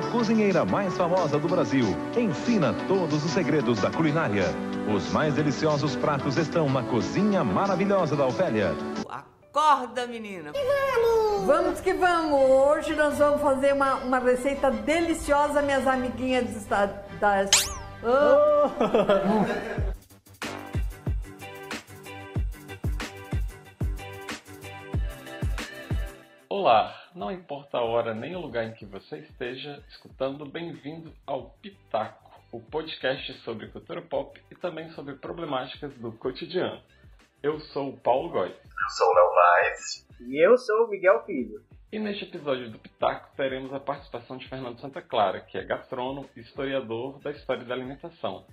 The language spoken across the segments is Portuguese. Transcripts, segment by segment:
A cozinheira mais famosa do Brasil ensina todos os segredos da culinária. Os mais deliciosos pratos estão na cozinha maravilhosa da Ofélia. Acorda, menina! Vamos! Vamos que vamos! Hoje nós vamos fazer uma, uma receita deliciosa, minhas amiguinhas das... Oh. Olá, não importa a hora nem o lugar em que você esteja escutando, bem-vindo ao Pitaco, o podcast sobre cultura pop e também sobre problemáticas do cotidiano. Eu sou o Paulo Góes. Eu sou o Léo Vaz. E eu sou o Miguel Filho. E neste episódio do Pitaco teremos a participação de Fernando Santa Clara, que é gastrônomo e historiador da história da alimentação.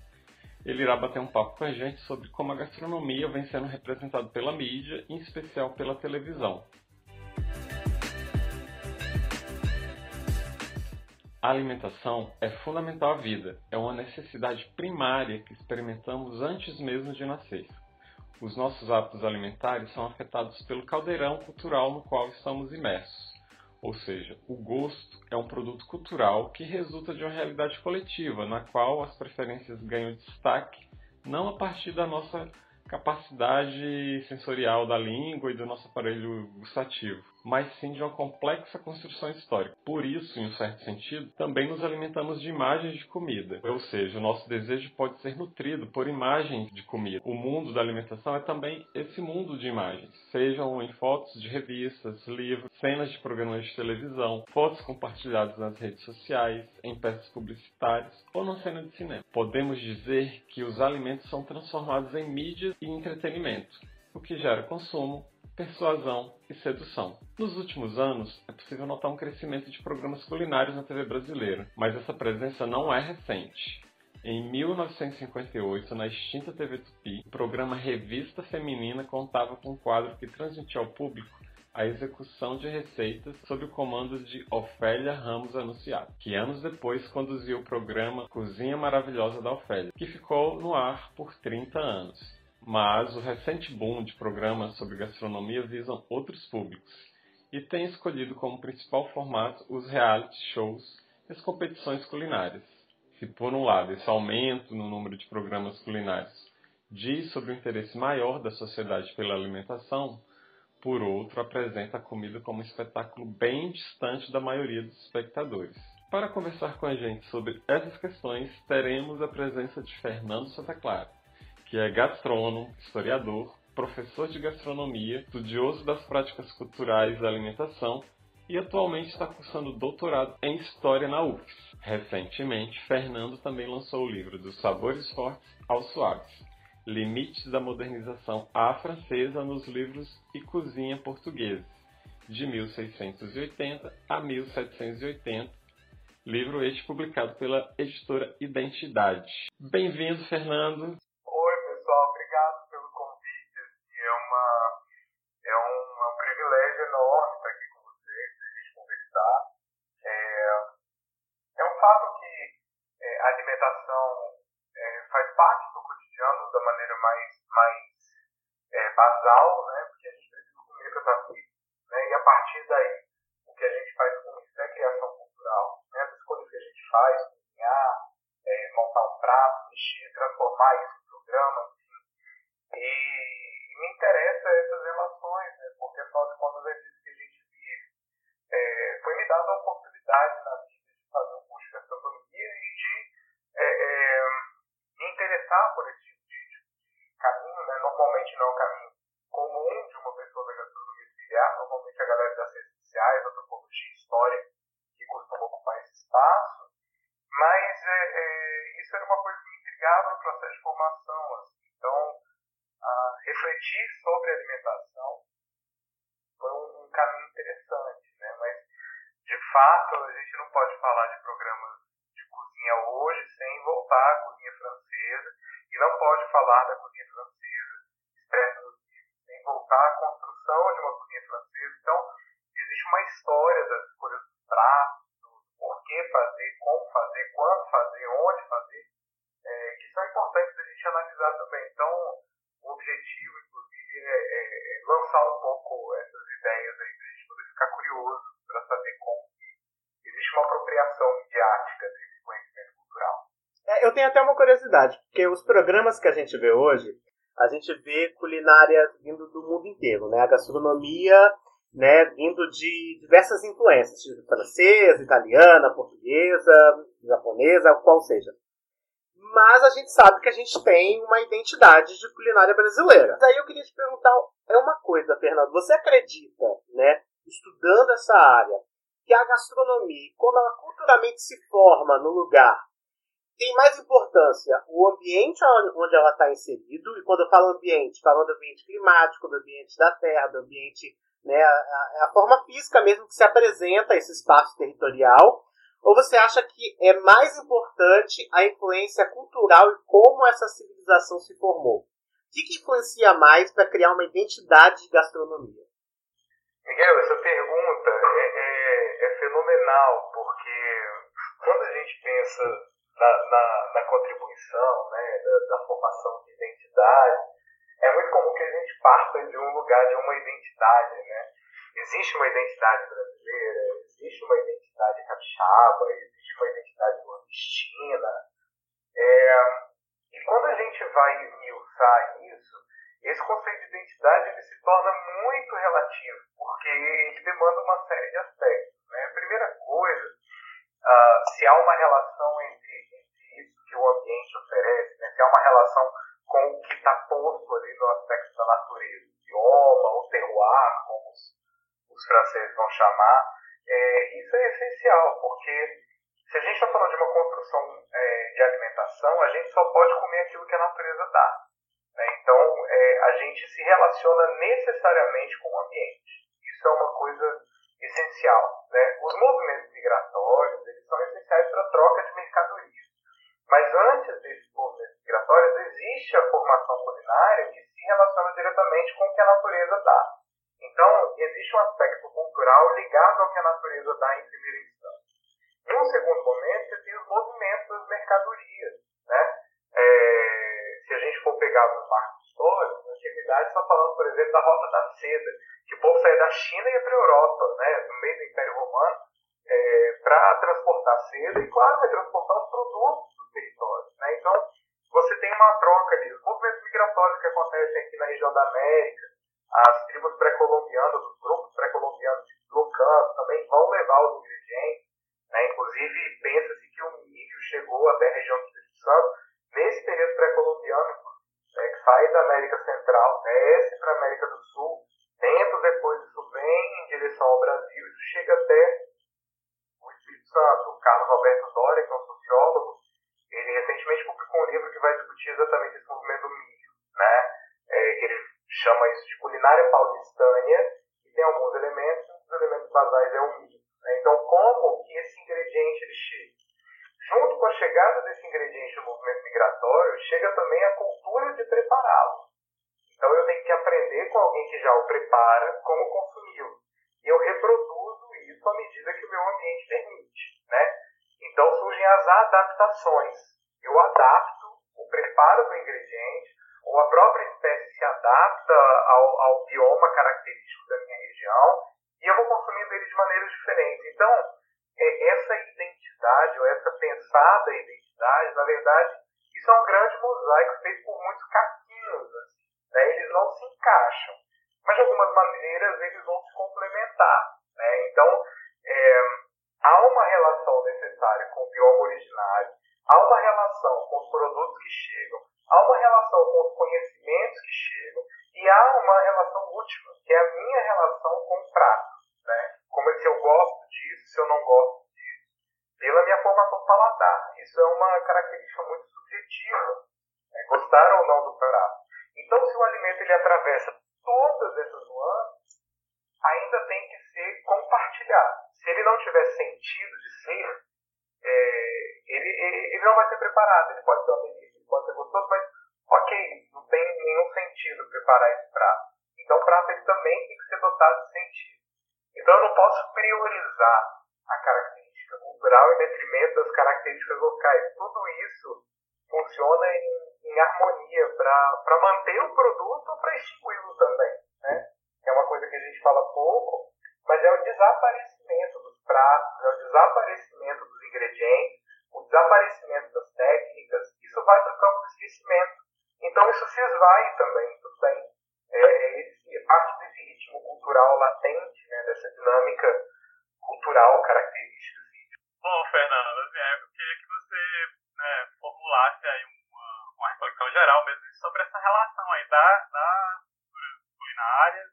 Ele irá bater um papo com a gente sobre como a gastronomia vem sendo representada pela mídia, em especial pela televisão. A alimentação é fundamental à vida, é uma necessidade primária que experimentamos antes mesmo de nascer. Os nossos hábitos alimentares são afetados pelo caldeirão cultural no qual estamos imersos. Ou seja, o gosto é um produto cultural que resulta de uma realidade coletiva, na qual as preferências ganham destaque não a partir da nossa capacidade sensorial da língua e do nosso aparelho gustativo, mas sim de uma complexa construção histórica. Por isso, em um certo sentido, também nos alimentamos de imagens de comida, ou seja, o nosso desejo pode ser nutrido por imagens de comida. O mundo da alimentação é também esse mundo de imagens, sejam em fotos de revistas, livros, cenas de programas de televisão, fotos compartilhadas nas redes sociais, em peças publicitárias ou na cena de cinema. Podemos dizer que os alimentos são transformados em mídia e entretenimento, o que gera consumo, persuasão e sedução. Nos últimos anos, é possível notar um crescimento de programas culinários na TV brasileira, mas essa presença não é recente. Em 1958, na extinta TV Tupi, o programa Revista Feminina contava com um quadro que transmitia ao público a execução de receitas sob o comando de Ofélia Ramos Anunciado, que anos depois conduziu o programa Cozinha Maravilhosa da Ofélia, que ficou no ar por 30 anos mas o recente boom de programas sobre gastronomia visam outros públicos e tem escolhido como principal formato os reality shows e as competições culinárias. Se por um lado esse aumento no número de programas culinários diz sobre o interesse maior da sociedade pela alimentação, por outro apresenta a comida como um espetáculo bem distante da maioria dos espectadores. Para conversar com a gente sobre essas questões, teremos a presença de Fernando Santa Clara, que é gastrônomo, historiador, professor de gastronomia, estudioso das práticas culturais da alimentação e atualmente está cursando doutorado em História na UFS. Recentemente, Fernando também lançou o livro Dos Sabores Fortes aos Suaves, Limites da Modernização à Francesa nos Livros e Cozinha Portugueses, de 1680 a 1780, livro este publicado pela editora Identidade. Bem-vindo, Fernando! falando da maneira mais, mais é, basal, né? Porque a gente precisa comer para estar vivo. Né? E a partir daí, o que a gente faz com isso é criação cultural. Né? As coisas que a gente faz, cozinhar, é, montar um prato, mexer, transformar isso em programa, enfim. E, e me interessa essas relações, né? porque afinal de contas é disso que a gente vive. É, foi me dada a oportunidade na vida de fazer um curso de gastronomia e de é, é me interessar por isso normalmente não é o caminho comum de uma pessoa da gastronomia trilhar, normalmente a galera das redes sociais, antropologia, história, que costuma ocupar esse espaço, mas é, é, isso era uma coisa que me intrigava no processo de formação, assim. então a, refletir sobre alimentação foi um, um caminho interessante, né? mas de fato a gente não pode falar de programas de cozinha hoje sem voltar à cozinha francesa, e não pode falar da cozinha francesa a construção de uma cozinha francesa. Então, existe uma história das escolhas dos pratos, do porquê fazer, como fazer, quando fazer, onde fazer, é, que são importantes a gente analisar também. Então, o objetivo, inclusive, é, é, é lançar um pouco essas ideias aí, para a gente poder ficar curioso para saber como que existe uma apropriação midiática desse conhecimento cultural. É, eu tenho até uma curiosidade, porque os programas que a gente vê hoje, a gente vê culinárias mundo inteiro, né? A gastronomia, né, vindo de diversas influências, francesa, italiana, portuguesa, japonesa, qual seja. Mas a gente sabe que a gente tem uma identidade de culinária brasileira. Daí eu queria te perguntar, é uma coisa, Fernando, você acredita, né, estudando essa área, que a gastronomia, como ela culturalmente se forma no lugar, tem mais importância o ambiente onde ela está inserido, e quando eu falo ambiente, falo do ambiente climático, do ambiente da terra, do ambiente, né, a, a forma física mesmo que se apresenta esse espaço territorial, ou você acha que é mais importante a influência cultural e como essa civilização se formou? O que, que influencia mais para criar uma identidade de gastronomia? Miguel, essa pergunta é, é, é fenomenal, porque quando a gente pensa na, na, na contribuição, né, da, da, formação de identidade, é muito comum que a gente parta de um lugar de uma identidade, né? Existe uma identidade brasileira, existe uma identidade capixaba, existe uma identidade nordestina. É, e quando a gente vai esmiuçar isso, esse conceito de identidade ele se torna muito relativo, porque ele demanda uma série de aspectos. Né? A primeira coisa, uh, se há uma relação entre, entre, isso que o ambiente oferece, né? se há uma relação com o que está posto ali no aspecto da natureza, o bioma, o terroir, como os, os franceses vão chamar, é, isso é essencial, porque se a gente está falando de uma construção é, de alimentação, a gente só pode comer aquilo que a natureza dá. Né? Então, é, a gente se relaciona necessariamente com o ambiente. Isso é uma coisa essencial. Né? Os movimentos migratórios eles são essenciais para a troca de mercadorias. Mas antes desses movimentos migratórios, existe a formação culinária que se relaciona diretamente com o que a natureza dá. Então, existe um aspecto cultural ligado ao que a natureza dá em primeira instância. Em um segundo momento, você tem os movimentos das mercadorias. Né? É, se a gente for pegar os marcos históricos, na antiguidade está falando, por exemplo, da Rota da Seda, que o povo saía da China e ia para a Europa, né, no meio do Império Romano, é, para transportar seda e, claro, vai transportar os produtos do território. Né? Então, você tem uma troca ali. Os movimentos migratórios que acontecem aqui na região da América, as tribos pré-colombianas, os grupos pré-colombianos deslocando, também vão levar os ingredientes. Né? Inclusive, pensa-se que o milho chegou até a região do Espírito Santo nesse período pré-colombiano, né? que sai da América Central, desce para a América do Sul, tempos depois isso vem em direção ao Brasil, isso chega até o Espírito Santo. O Carlos Alberto Doria, que é um sociólogo, ele recentemente publicou um livro que vai discutir exatamente esse movimento do milho. Né? É, ele chama isso de culinária paulistânia, e tem alguns elementos, um dos elementos basais é o milho. Né? Então, como que esse ingrediente ele chega? Junto com a chegada desse ingrediente no movimento migratório, chega também a cultura prepará-lo. Então, eu tenho que aprender com alguém que já o prepara como consumi-lo. E eu reproduzo isso à medida que o meu ambiente permite. Né? Então, surgem as adaptações. Eu adapto o preparo do ingrediente ou a própria espécie se adapta ao, ao bioma característico da minha região e eu vou consumindo ele de maneiras diferentes. Então, é, essa identidade, ou essa pensada identidade, na verdade, isso é um grande mosaico feito por muitos caquinhos. Assim, né? Eles não se encaixam, mas de algumas maneiras eles vão se complementar. Né? Então, é, há uma relação necessária com o bioma originário, há uma relação com os produtos que chegam, há uma relação com os conhecimentos que chegam e há uma relação última, que é a minha relação com o prato. Né? Como é se eu gosto disso, se eu não gosto disso. Pela minha formação paladar. Isso discussão geral mesmo sobre essa relação aí da, das culinárias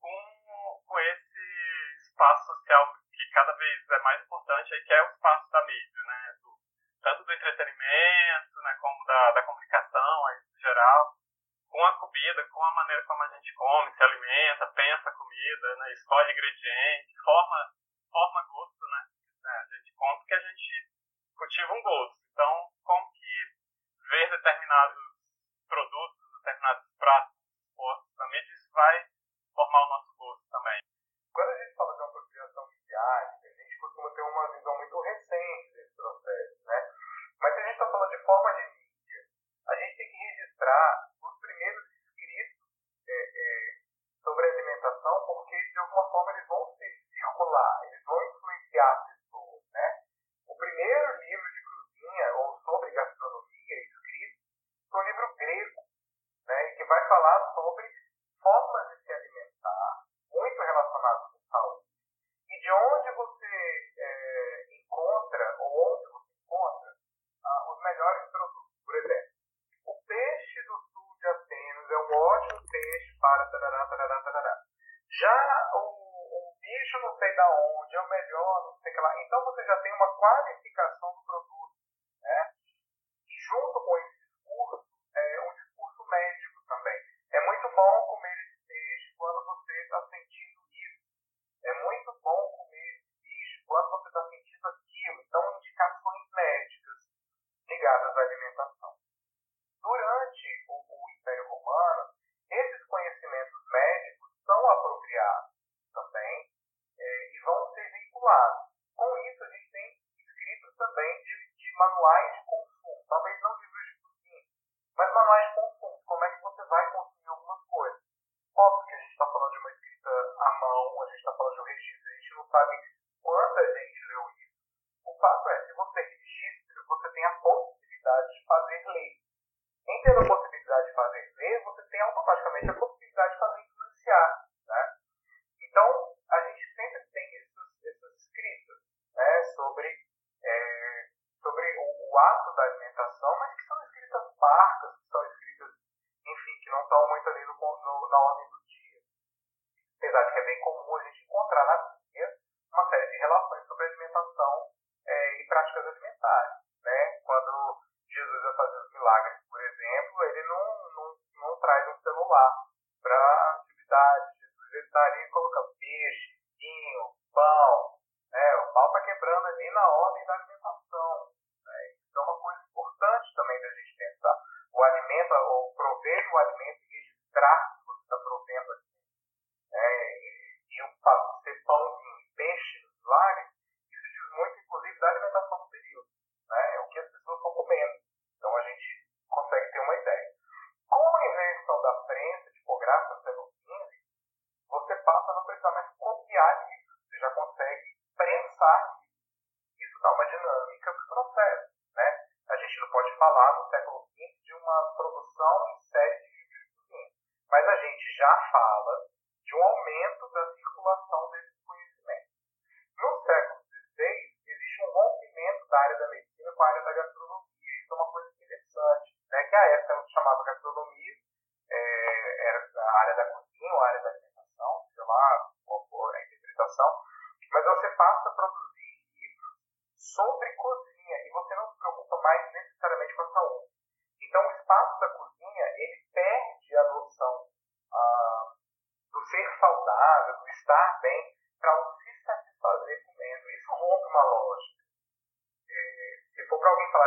com, com esse espaço social que cada vez é mais importante aí, que é o espaço da mídia, né? Do, tanto do entretenimento, né, como da, da comunicação aí, em geral, com a comida, com a maneira como a gente come, se alimenta, pensa a comida, né, escolhe ingredientes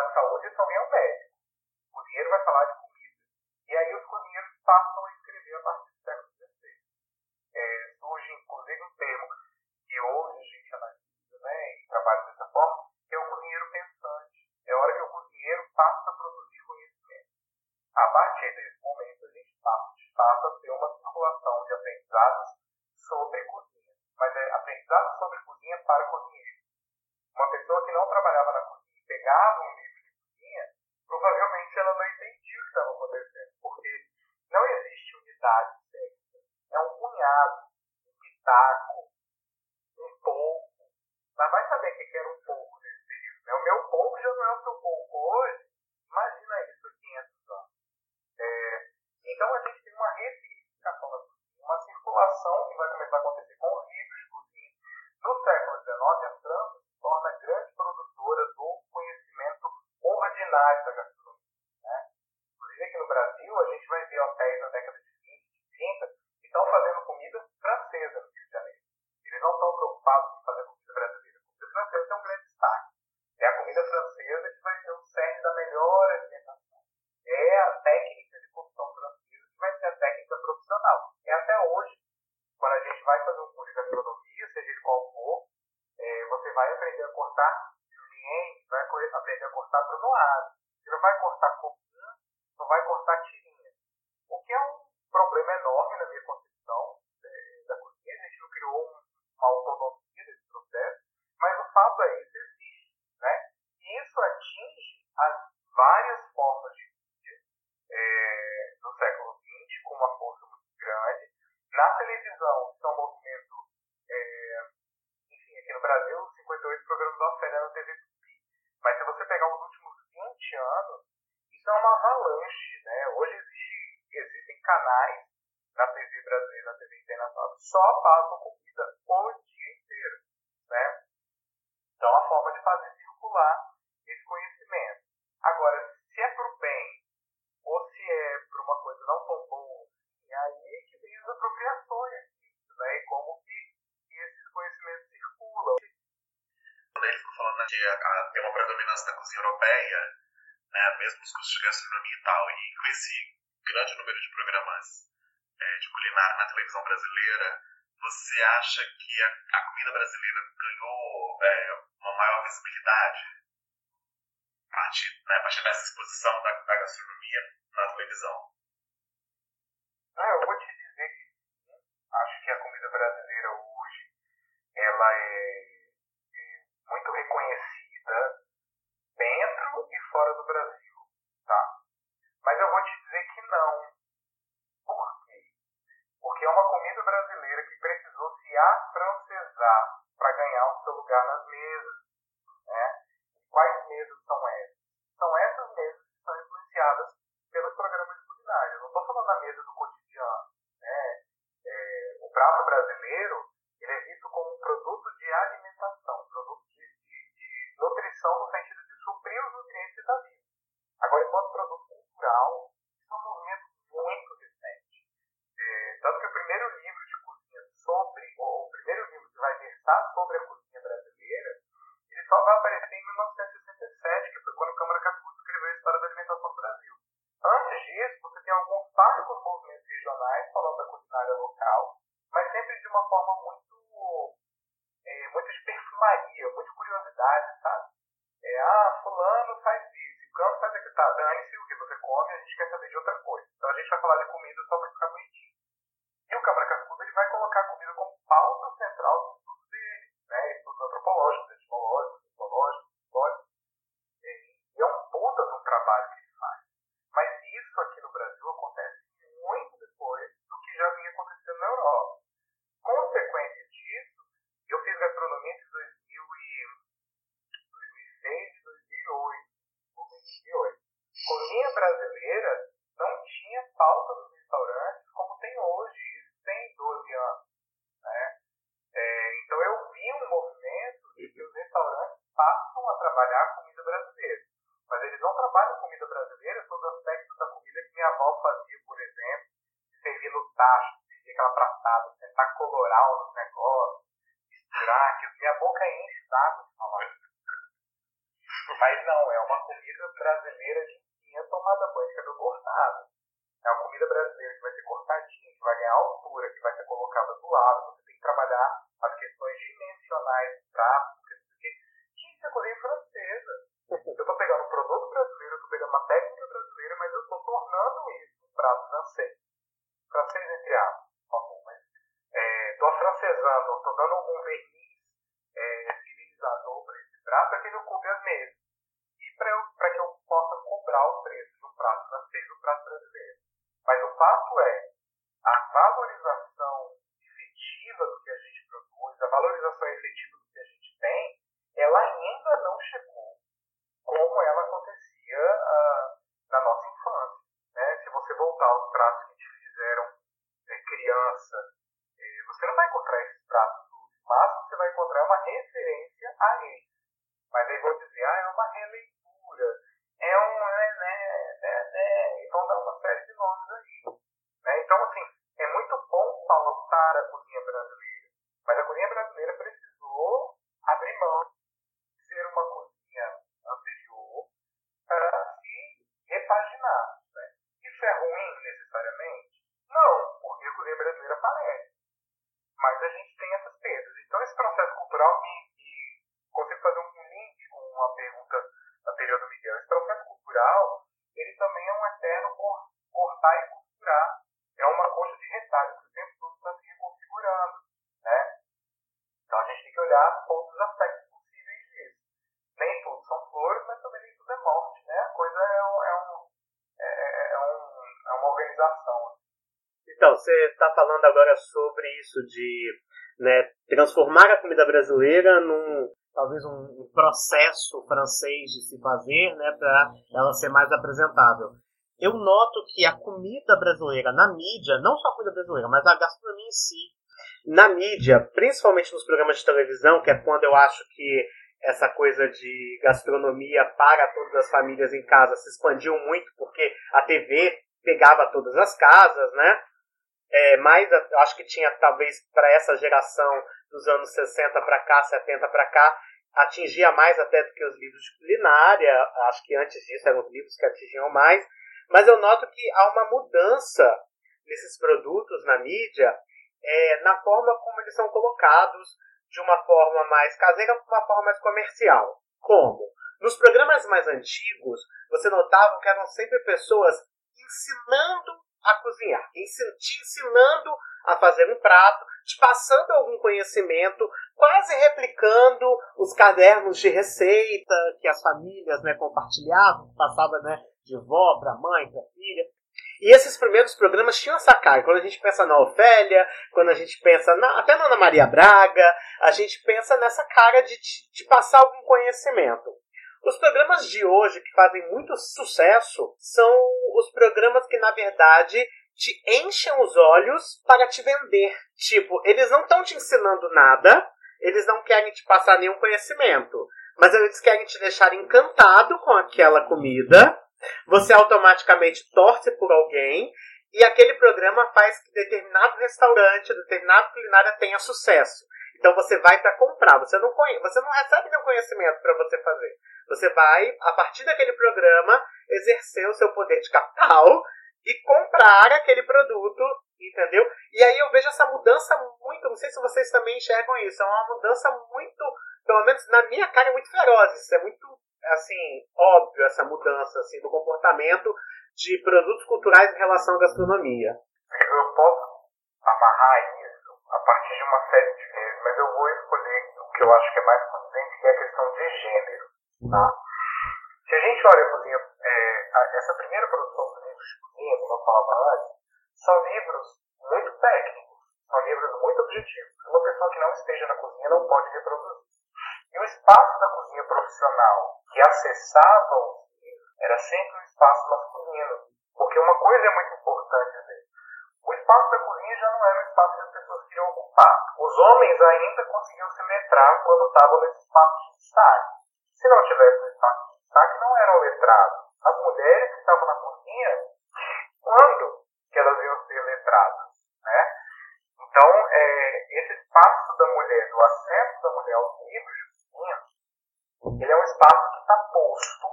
我我就 pegar os últimos 20 anos, isso é uma avalanche, né? Hoje existe, existem canais na TV brasileira, na TV internacional, que só passam comida o dia inteiro, né? Então é a forma de fazer circular dominância da cozinha europeia, né, mesmo os cursos de gastronomia e tal, e com esse grande número de programas é, de culinária na televisão brasileira, você acha que a, a comida brasileira ganhou é, uma maior visibilidade a partir, né, a partir dessa exposição da, da gastronomia na televisão? quer saber de outra coisa. Então a gente vai falar de comida só para ficar bonitinho. E o cabra cascudo ele vai colocar passado, né? tentar colorar os negócios, misturar, que minha é boca é enche d'água de falar. Mas não, é uma comida brasileira de linha tomada banho de cabelo cortado. É uma comida brasileira que vai ser cortadinha, que vai ganhar altura, que vai ser colocada do lado, você tem que trabalhar as questões dimensionais do prato, porque que é cozinha francesa. Eu estou pegando um produto brasileiro, eu pegando uma técnica brasileira, mas eu estou tornando isso estudando um, pautar a cozinha brasileira, mas a cozinha brasileira precisou abrir mão de ser uma cozinha anterior para se repaginar. Né? Isso é ruim necessariamente? Não, porque a cozinha brasileira aparece. Mas a gente tem essas perdas. Então, esse processo cultural, e, e consigo fazer um link com uma pergunta anterior do Miguel, esse processo cultural, ele também é um eterno cortar e costurar. É uma coxa de retalho que o tempo todo está se reconfigurando. Né? Então, a gente tem que olhar todos os aspectos possíveis disso. Nem tudo são flores, mas também nem tudo é morte. Né? A coisa é, um, é, um, é, é, um, é uma organização. Então, você falando agora sobre isso de né, transformar a comida brasileira num talvez um processo francês de se fazer, né, para ela ser mais apresentável. Eu noto que a comida brasileira na mídia, não só a comida brasileira, mas a gastronomia em si, na mídia, principalmente nos programas de televisão, que é quando eu acho que essa coisa de gastronomia para todas as famílias em casa se expandiu muito, porque a TV pegava todas as casas, né? É, mais, acho que tinha talvez para essa geração dos anos 60 para cá, 70 para cá, atingia mais até do que os livros de culinária. Acho que antes disso eram os livros que atingiam mais. Mas eu noto que há uma mudança nesses produtos na mídia, é, na forma como eles são colocados, de uma forma mais caseira para uma forma mais comercial. Como? Nos programas mais antigos, você notava que eram sempre pessoas ensinando a cozinhar, te ensinando a fazer um prato, te passando algum conhecimento, quase replicando os cadernos de receita que as famílias né, compartilhavam, passava né, de vó para mãe, para filha. E esses primeiros programas tinham essa cara. Quando a gente pensa na Ofélia, quando a gente pensa na, até na Ana Maria Braga, a gente pensa nessa cara de te passar algum conhecimento. Os programas de hoje que fazem muito sucesso são os programas que, na verdade, te enchem os olhos para te vender. Tipo, eles não estão te ensinando nada, eles não querem te passar nenhum conhecimento, mas eles querem te deixar encantado com aquela comida. Você automaticamente torce por alguém e aquele programa faz que determinado restaurante, determinado culinária tenha sucesso. Então você vai para comprar, você não, você não recebe nenhum conhecimento para você fazer. Você vai, a partir daquele programa, exercer o seu poder de capital e comprar aquele produto, entendeu? E aí eu vejo essa mudança muito, não sei se vocês também enxergam isso, é uma mudança muito, pelo menos na minha cara, é muito feroz. Isso é muito, assim, óbvio essa mudança, assim, do comportamento de produtos culturais em relação à gastronomia. Eu posso amarrar isso a partir de uma série de vezes, mas eu vou escolher o que eu acho que é mais consciente, que é a questão de gênero, tá? Se a gente olha a cozinha, é, essa primeira produção dos livros de cozinha, como eu falava antes, são livros muito técnicos, são livros muito objetivos. Uma pessoa que não esteja na cozinha não pode reproduzir. E o espaço da cozinha profissional que acessava os livros era sempre um espaço masculino. Porque uma coisa é muito importante dizer. O espaço da cozinha já não era um espaço que as pessoas queriam ocupar. Os homens ainda conseguiam se letrar quando estavam nesse espaço de destaque. Se não tivesse um espaço de destaque, não eram letrados. As mulheres que estavam na cozinha, quando que elas iam ser letradas? Né? Então, é, esse espaço da mulher, do acesso da mulher aos livros de cozinha, ele é um espaço que está posto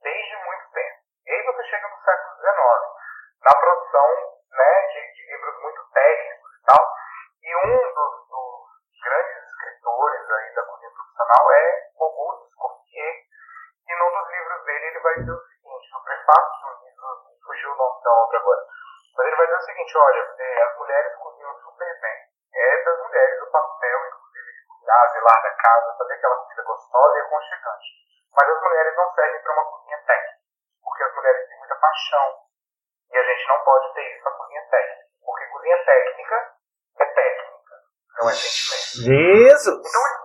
desde muito tempo. E aí você chega no século XIX, na produção né, de, de livros muito técnicos e tal, e um dos, dos grandes escritores constitucional é robusto, Cortier. E num dos livros dele, ele vai dizer o seguinte: no prefácio de um livro, fugiu o nome da obra agora, mas ele vai dizer o seguinte: olha, é, as mulheres cozinham super bem. É das mulheres o papel, inclusive, de cuidar, zelar da casa, fazer aquela comida gostosa e aconchegante. Mas as mulheres não servem para uma cozinha técnica, porque as mulheres têm muita paixão. E a gente não pode ter isso na cozinha técnica, porque cozinha técnica é técnica, não é sentimento. Jesus! Então,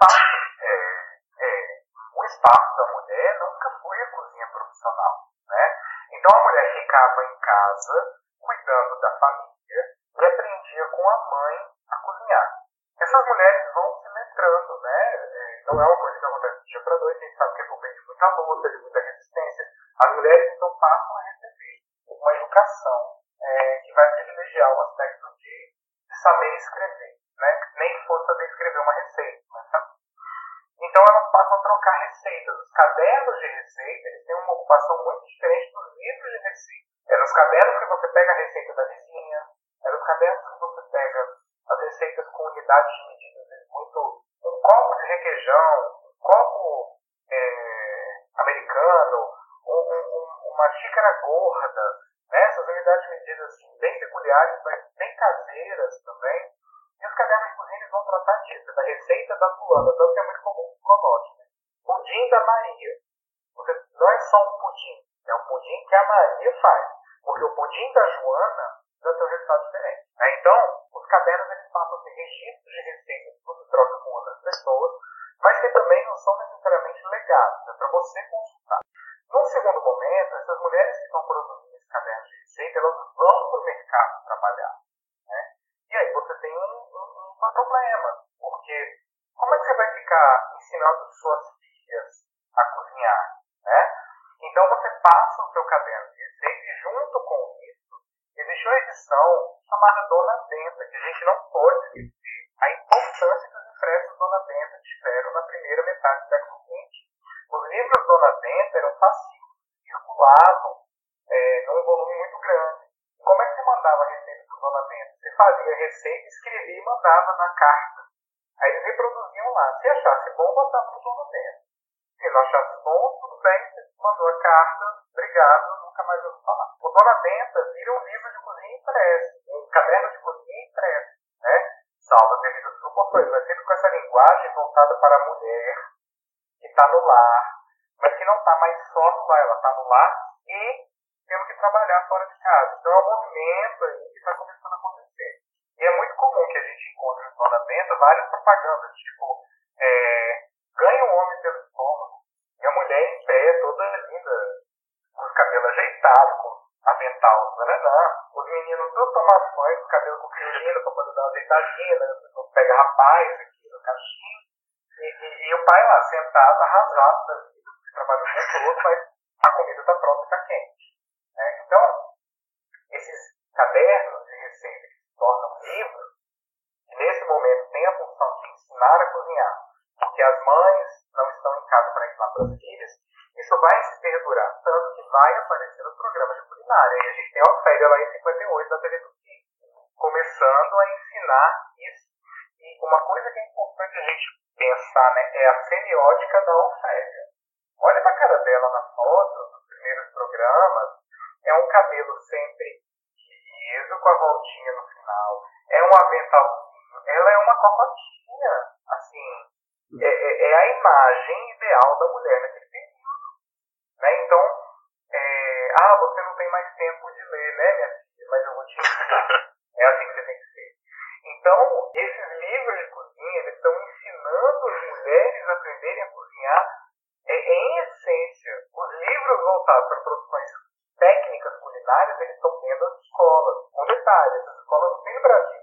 ficava em casa faz. Porque o pudim da Joana deixou a edição chamada Dona Benta, que a gente não pode esquecer a importância que os impressos Dona Benta tiveram na primeira metade do século XX. Os livros Dona Benta eram fascículos, circulavam é, num volume muito grande. Como é que você mandava receita para Dona Benta? Você fazia receita, escrevia e mandava na carta. Aí eles reproduziam lá. Se achasse bom, botava para Dona Benta. Se não achasse bom, tudo bem, você mandou a carta, obrigado, nunca mais ouvi falar. O Dona Benta vira um livro de cozinha impresso, um caderno de cozinha impresso, né? Salva devido às proporções, mas sempre com essa linguagem voltada para a mulher que está no lar, mas que não está mais só no lar, ela está no lar e temos que trabalhar fora de casa. Então é um movimento aí que está começando a acontecer. E é muito comum que a gente encontre em Dona Benta várias propagandas, tipo algumas mães com cabelo curtinho pra poder dar uma deitadinha, né? Pega rapaz aqui no cachinho. E, e, e, o pai lá, sentado, arrasado da vida. ótica da oferta. voltados para produções técnicas culinárias, eles estão vendo as escolas. Com detalhe, essas escolas não tem no Brasil.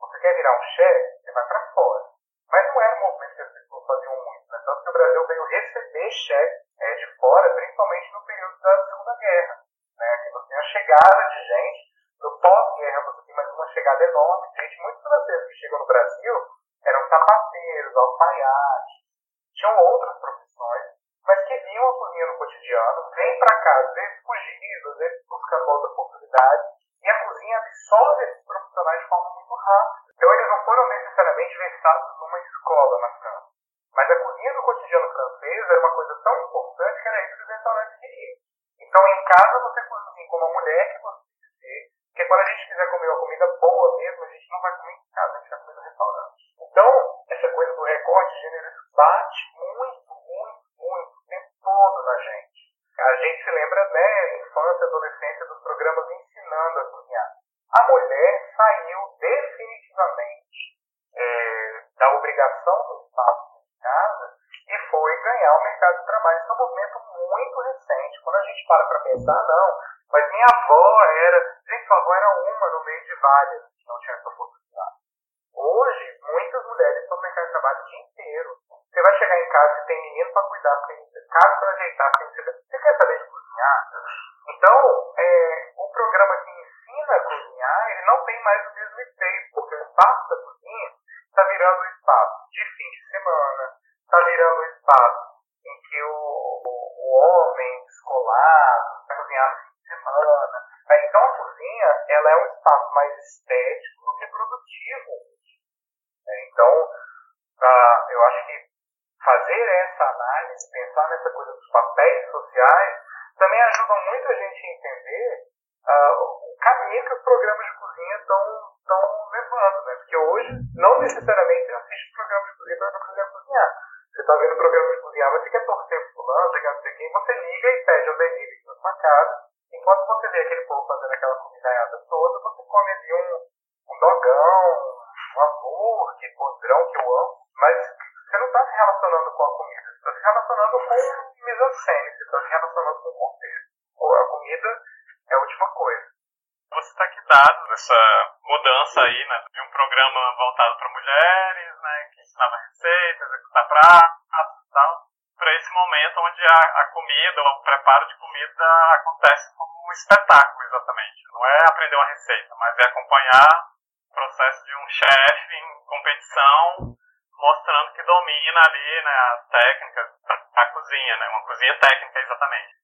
Você quer virar um chefe, você vai para fora. Mas não era um movimento que as pessoas faziam muito, né? Tanto que o Brasil veio receber chefe é, de fora, principalmente no período da Segunda Guerra. Né? Que você tem a chegada de gente, no pós-guerra você tem mais uma chegada enorme, gente, muitos franceses que chegam no Brasil eram sapateiros, alfaiates, Beckman, porque quando a gente quiser comer uma comida boa mesmo, a gente não vai comer em casa, a gente vai comer no restaurante. Então, essa coisa do recorte gênero bate muito, muito, muito, o tempo todo na gente. A gente se lembra, né, infância, adolescência, dos programas ensinando a cozinhar. A mulher saiu definitivamente é, da obrigação do espaço de casa e foi ganhar o mercado de trabalho. Isso é um movimento muito recente. Quando a gente para para pensar, não, no meio de várias que não tinha essa oportunidade. Hoje, muitas mulheres estão no mercado de trabalho o dia inteiro. Você vai chegar em casa e tem menino para cuidar, tem casa para ajeitar, tem... você quer saber de cozinhar? Então, é, o programa que ensina a cozinhar, ele não tem mais o mesmo efeito, porque o espaço da cozinha está virando um espaço de fim de semana, está virando um espaço em que o, o, o homem descolado vai cozinhar no fim de semana. Então, a cozinha ela é um espaço mais estético do que produtivo. Então, ah, eu acho que fazer essa análise, pensar nessa coisa dos papéis sociais, também ajuda muito a gente a entender uh, o caminho que os programas de cozinha estão levando, né? Porque hoje, não necessariamente assiste programas de cozinha para aprender a cozinhar. Você está vendo programa de cozinhar, você quer torcer pro fulano, você não sei quem, você liga e pede o delivery na sua casa, enquanto você vê aquele povo fazendo aquela comidaiada toda, você come ali um, um dogão, um hambúrguer, podrão que eu amo, mas você não está se relacionando com a comida, você está se relacionando com mise-en-scène, você está se relacionando com o contexto. A comida é a última coisa. Você está aqui dado nessa mudança aí, né, de um programa voltado para mulheres, né, que ensinava receitas, executar pratos e tal, para esse momento onde a, a comida, o preparo de comida acontece como um espetáculo, exatamente. Não é aprender uma receita, mas é acompanhar o processo de um chefe em competição mostrando que domina ali né, as técnicas da cozinha, né, uma cozinha técnica exatamente.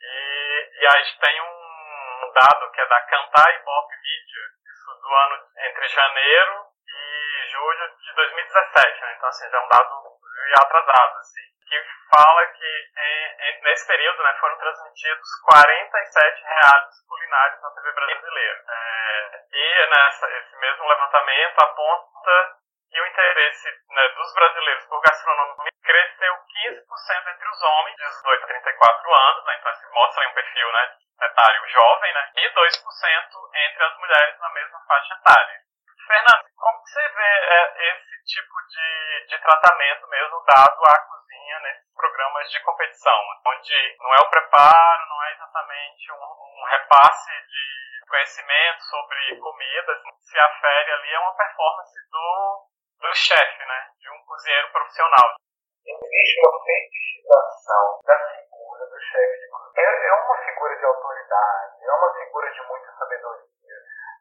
E, e a gente tem um dado que é da Cantar Ibope Media, isso do ano entre janeiro e julho de 2017, né, então assim, já é um dado atrasado, assim, que fala que em, em, nesse período né, foram transmitidos 47 reais culinários na TV brasileira. É, e nessa, esse mesmo levantamento aponta e o interesse né, dos brasileiros por gastronomia cresceu 15% entre os homens de 18 a 34 anos, né, então se assim, mostra um perfil né, etário jovem, né, e 2% entre as mulheres na mesma faixa etária. Fernando, como você vê é, esse tipo de, de tratamento mesmo dado à cozinha nesses programas de competição, onde não é o preparo, não é exatamente um, um repasse de conhecimento sobre comida, se afere ali é uma performance do do chefe, né? De um cozinheiro profissional. Existe uma fetichização da figura do chefe de cozinha. É, é uma figura de autoridade, é uma figura de muita sabedoria,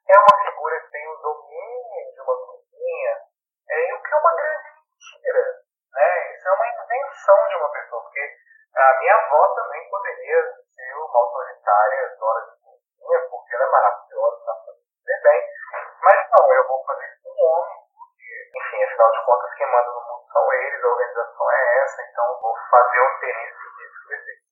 é uma figura que tem o domínio de uma cozinha, é, o que é uma grande mentira. Né? Isso é uma invenção de uma pessoa, porque a minha avó também poderia ser uma autoritária dona de cozinha, porque ela é maravilhosa, está fazendo bem. Mas não, eu vou fazer isso com um homem enfim, afinal de contas, quem manda no mundo são eles, a organização é essa, então vou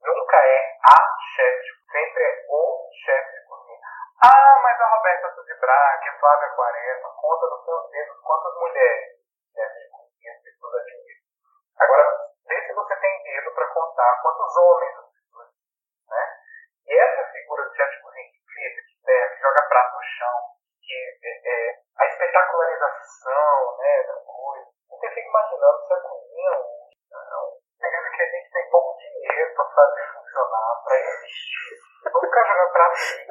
Nunca é a chefe, sempre é o chefe de cozinha. Ah, mas a Roberta Suzy Braga, a Flávia Quaresma, conta nos seus dedos quantas mulheres chefes de cozinha as pessoas admiram. Agora, vê se você tem dedo para contar quantos homens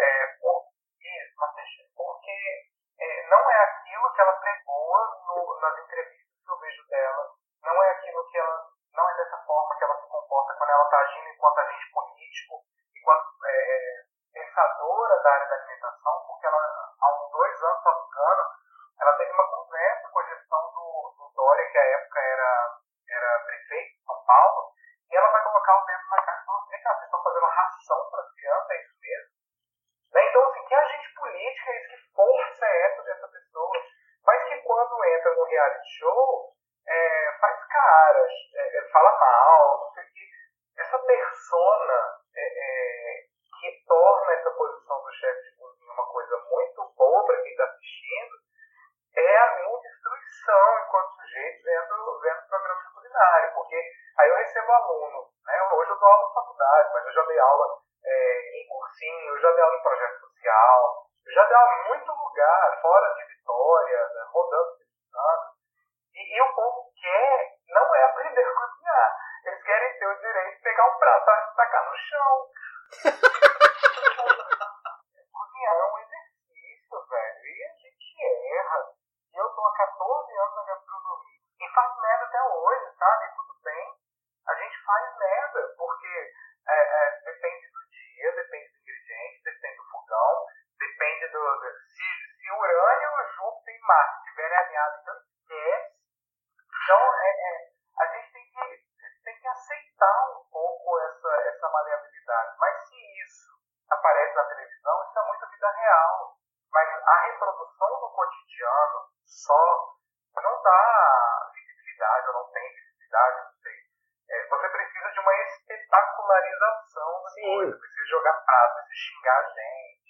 É, por, isso. Porque é, não é aquilo que ela pregou no, nas entrevistas que eu vejo dela, não é aquilo que ela, não é dessa forma que ela se comporta quando ela está agindo enquanto agente político, enquanto é, é, pensadora da área da alimentação, porque ela, há uns dois anos, se ela teve uma conversa com a gestão do, do Dória, que à época era, era prefeito de São Paulo, e ela vai colocar o dedo na cara e falar, assim, vem cá, vocês estão fazendo ração para reality show, é, faz caras, é, é, fala mal, não sei o que. Essa persona é, é, que torna essa posição do chefe de cozinha uma coisa muito boa para quem está assistindo, é a minha destruição enquanto sujeito vendo, vendo programa de culinária, porque aí eu recebo aluno, né? Hoje eu dou aula na faculdade, mas eu já dei aula é, em cursinho, eu já dei aula em projeto social, eu já dei aula em muito lugar, fora de Vitória, né? rodando de Santos, e, e o povo quer, não é aprender a cozinhar, eles querem ter o direito de pegar um prato e tacar no chão. cozinhar é um exercício, velho, e a gente erra. E eu estou há 14 anos na gastronomia e faço merda até hoje, sabe? Tudo bem. A gente faz merda, porque é, é, depende do dia, depende do ingrediente, depende do fogão, depende do. do se, se Urânio, Júpiter e Marte estiverem alinhados, então esquece. Então, é, é, a gente tem que, tem que aceitar um pouco essa, essa maleabilidade. Mas se isso aparece na televisão, isso é muito vida real. Mas a reprodução do cotidiano só não dá visibilidade, ou não tem visibilidade, não sei. É, você precisa de uma espetacularização da Sim. coisa, precisa jogar prato, precisa xingar a gente.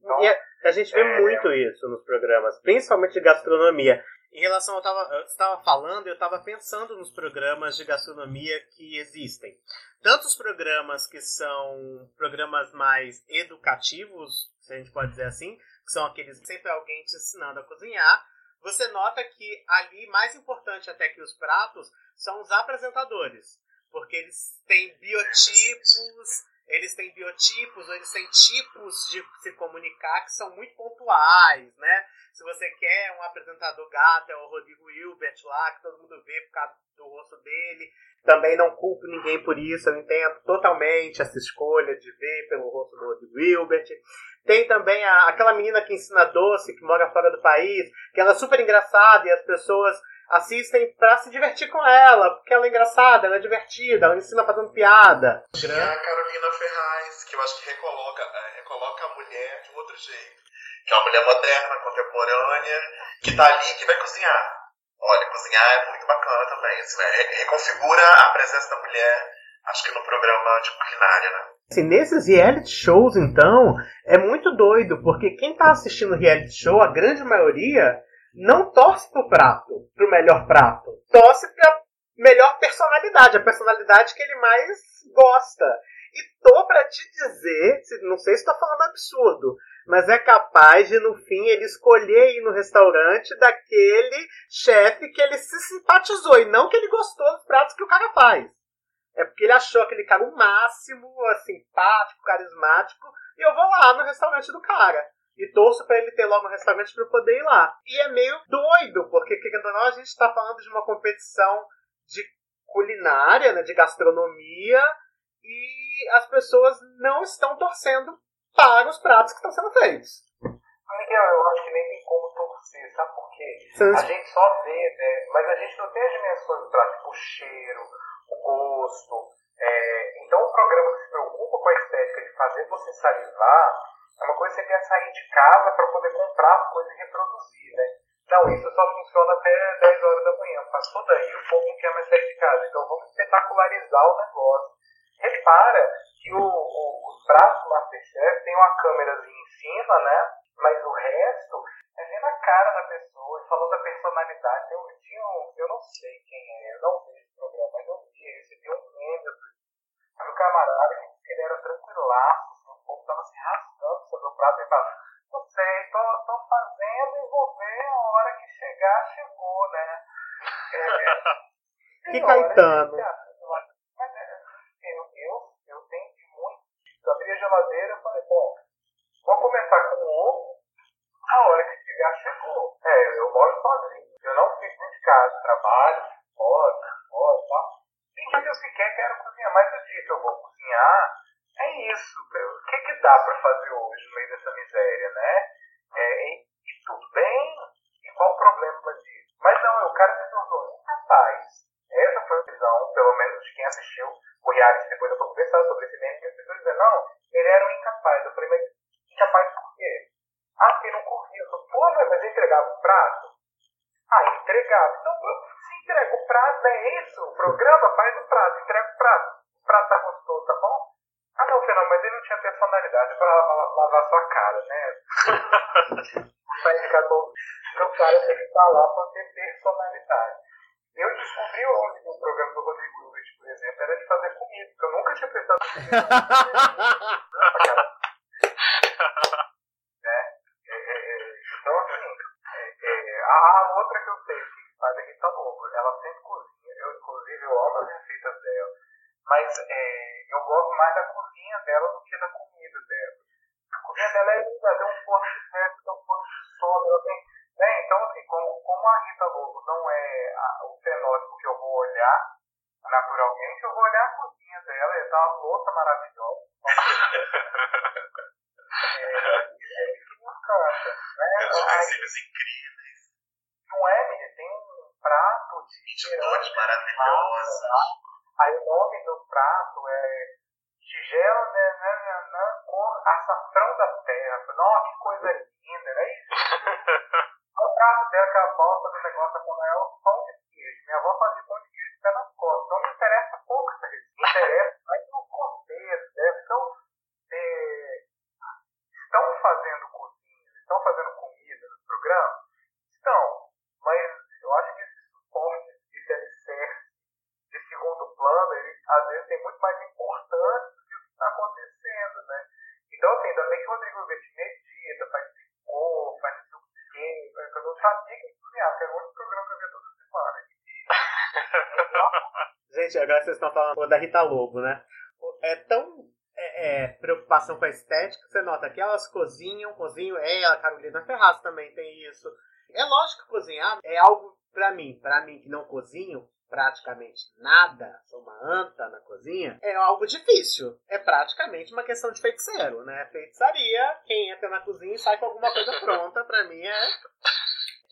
Então, E a, a gente vê é- muito isso nos programas, principalmente de gastronomia. Em relação, eu tava- eu estava falando, eu estava pensando nos programas de gastronomia que existem. Tanto os programas que são programas mais educativos, se a gente pode dizer assim, que são aqueles que sempre alguém te ensinando a cozinhar. Você nota que ali, mais importante até que os pratos, são os apresentadores. Porque eles têm biotipos, eles têm biotipos, ou eles têm tipos de se comunicar que são muito pontuais, né? Se você quer um apresentador gato, é o Rodrigo Hilbert lá, que todo mundo vê por causa do rosto dele. Também não culpo ninguém por isso, eu entendo totalmente essa escolha de ver pelo rosto do Rodrigo Hilbert. Tem também a- aquela menina que ensina doce, que mora fora do país, que ela é super engraçada e as pessoas assistem pra se divertir com ela, porque ela é engraçada, ela é divertida, ela ensina fazendo piada. E a Carolina Ferraz, que eu acho que recoloca, eh, recoloca a mulher de um outro jeito. Que é uma mulher moderna, contemporânea, que tá ali que vai cozinhar. Olha, cozinhar é muito bacana também. Assim, né? Re- Reconfigura a presença da mulher, acho que no programa de culinária, né? Assim, nesses reality shows, então, é muito doido, porque quem tá assistindo reality show, a grande maioria, não torce pro prato, pro melhor prato. Torce pra melhor personalidade, a personalidade que ele mais gosta. E tô pra te dizer, não sei se tô falando absurdo, mas é capaz de, no fim, ele escolher ir no restaurante daquele chefe que ele se simpatizou, e não que ele gostou dos pratos que o cara faz. É porque ele achou aquele cara o máximo, simpático, carismático, e eu vou lá no restaurante do cara. E torço pra ele ter logo no restaurante pra eu poder ir lá. E é meio doido, porque querendo ou não, a gente tá falando de uma competição de culinária, né, de gastronomia, e as pessoas não estão torcendo para os pratos que estão sendo feitos. Miguel, eu acho que nem tem como torcer, sabe por quê? São- A gente só vê, né? Mas a gente não tem as dimensões do prato, tipo o cheiro, o gosto. é, Então o programa que se preocupa com a estética de fazer você salivar é uma coisa que você quer sair de casa para poder comprar as coisas e reproduzir, né? Não, isso só funciona até 10 horas da manhã. Passou daí, o povo não quer mais sair de casa. Então vamos espetacularizar o negócio. Repara que o, o, os pratos do Masterchef tem uma câmerazinha em cima, né? Mas o resto é vendo a cara da pessoa, e falando da personalidade. Eu, tinha um, eu não sei quem é, eu não vejo esse programa, mas eu vi, eu recebi um meme do camarada que ele era tranquilaço, assim, o povo tava o prato e falava, não sei, tô, tô fazendo e vou ver a hora que chegar, chegou, né? É, Que tem hora Caetano. que- mas é, eu, eu, eu entendi muito. Eu abri a geladeira e falei, bom, vou começar com o ovo, a hora que chegar, chegou. É, eu moro sozinho. Eu não fico de casa, trabalho, fora, fora, tá? Tem dia que eu sequer quero cozinhar, mas o dia que eu vou cozinhar, é isso. O que que dá pra fazer hoje no meio dessa miséria, né? É, e, e tudo bem, e qual o problema disso? Mas não, o cara se tornou incapaz. Essa foi a visão, pelo menos de quem assistiu o reality, depois eu vou conversar sobre esse meme, e as pessoas dizem, não, ele era um incapaz. Eu falei, mas incapaz por quê? Ah, porque não corria. Eu falei, pô, mas ele entregava um prato? Ah, entregado. Então, se o prato, é isso? O programa faz o prato, entrega o prato. O prato tá gostoso, tá bom? Ah, não, Fernando, mas ele não tinha personalidade pra lavar, sua cara, né? Vai ficar bom. Então, o cara tem que estar lá pra ter personalidade. Eu descobri hoje no programa do Rodrigo Luiz, por exemplo, era de fazer comida, porque eu nunca tinha prestado né? É, é, é, então, assim, é, é, a outra que eu sei que faz aqui tá louco, ela sempre cozinha, eu inclusive eu amo as receitas dela, mas é, eu gosto mais da cozinha dela do que da comida dela. A cozinha dela é linda, tem um forno de ferro, tem um forno de soda, ela tem. Né? Então, assim, como, como a Rita Lobo não é a, o fenótipo que eu vou olhar naturalmente, eu vou olhar a cozinha dela, e tá uma louça maravilhosa. é, é isso que me encanta. Né? Os Aí, utensílios incríveis, não é, menina? Tem um cerâmica maravilhosos. Aí o nome do prato é tigela né, né, né, né, cor açafrão da terra. Nossa, que coisa linda, não é isso? o prato dela, aquela bosta do negócio da Conael, pão de queijo. Minha avó fazia pão de queijo de pé nas costas. Então me interessa pouco essa receita. Me interessa mais no contexto. Né? Então, é, estão fazendo cozinha, estão fazendo comida no programa? Estão. Mas eu acho que esse suporte, esse alicerce de segundo plano, ele às vezes tem muito mais importância do que o que está acontecendo, né? Então, assim, ainda bem que o Rodrigo Verde medita, faz tricô, faz não sei o quê, porque eu não sabia que ele cozinhava, que era o único programa que eu via toda semana. Gente, agora vocês estão falando da Rita Lobo, né? É tão é, é, preocupação com a estética, você nota que elas cozinham, cozinham, ela, Carolina Ferraz também tem isso. É lógico que cozinhar é algo pra mim, pra mim que não cozinho praticamente nada, sou uma anta na cozinha, é algo difícil. É praticamente uma questão de feiticeiro, né? Feitiçaria, quem entra na cozinha e sai com alguma coisa pronta, pra mim é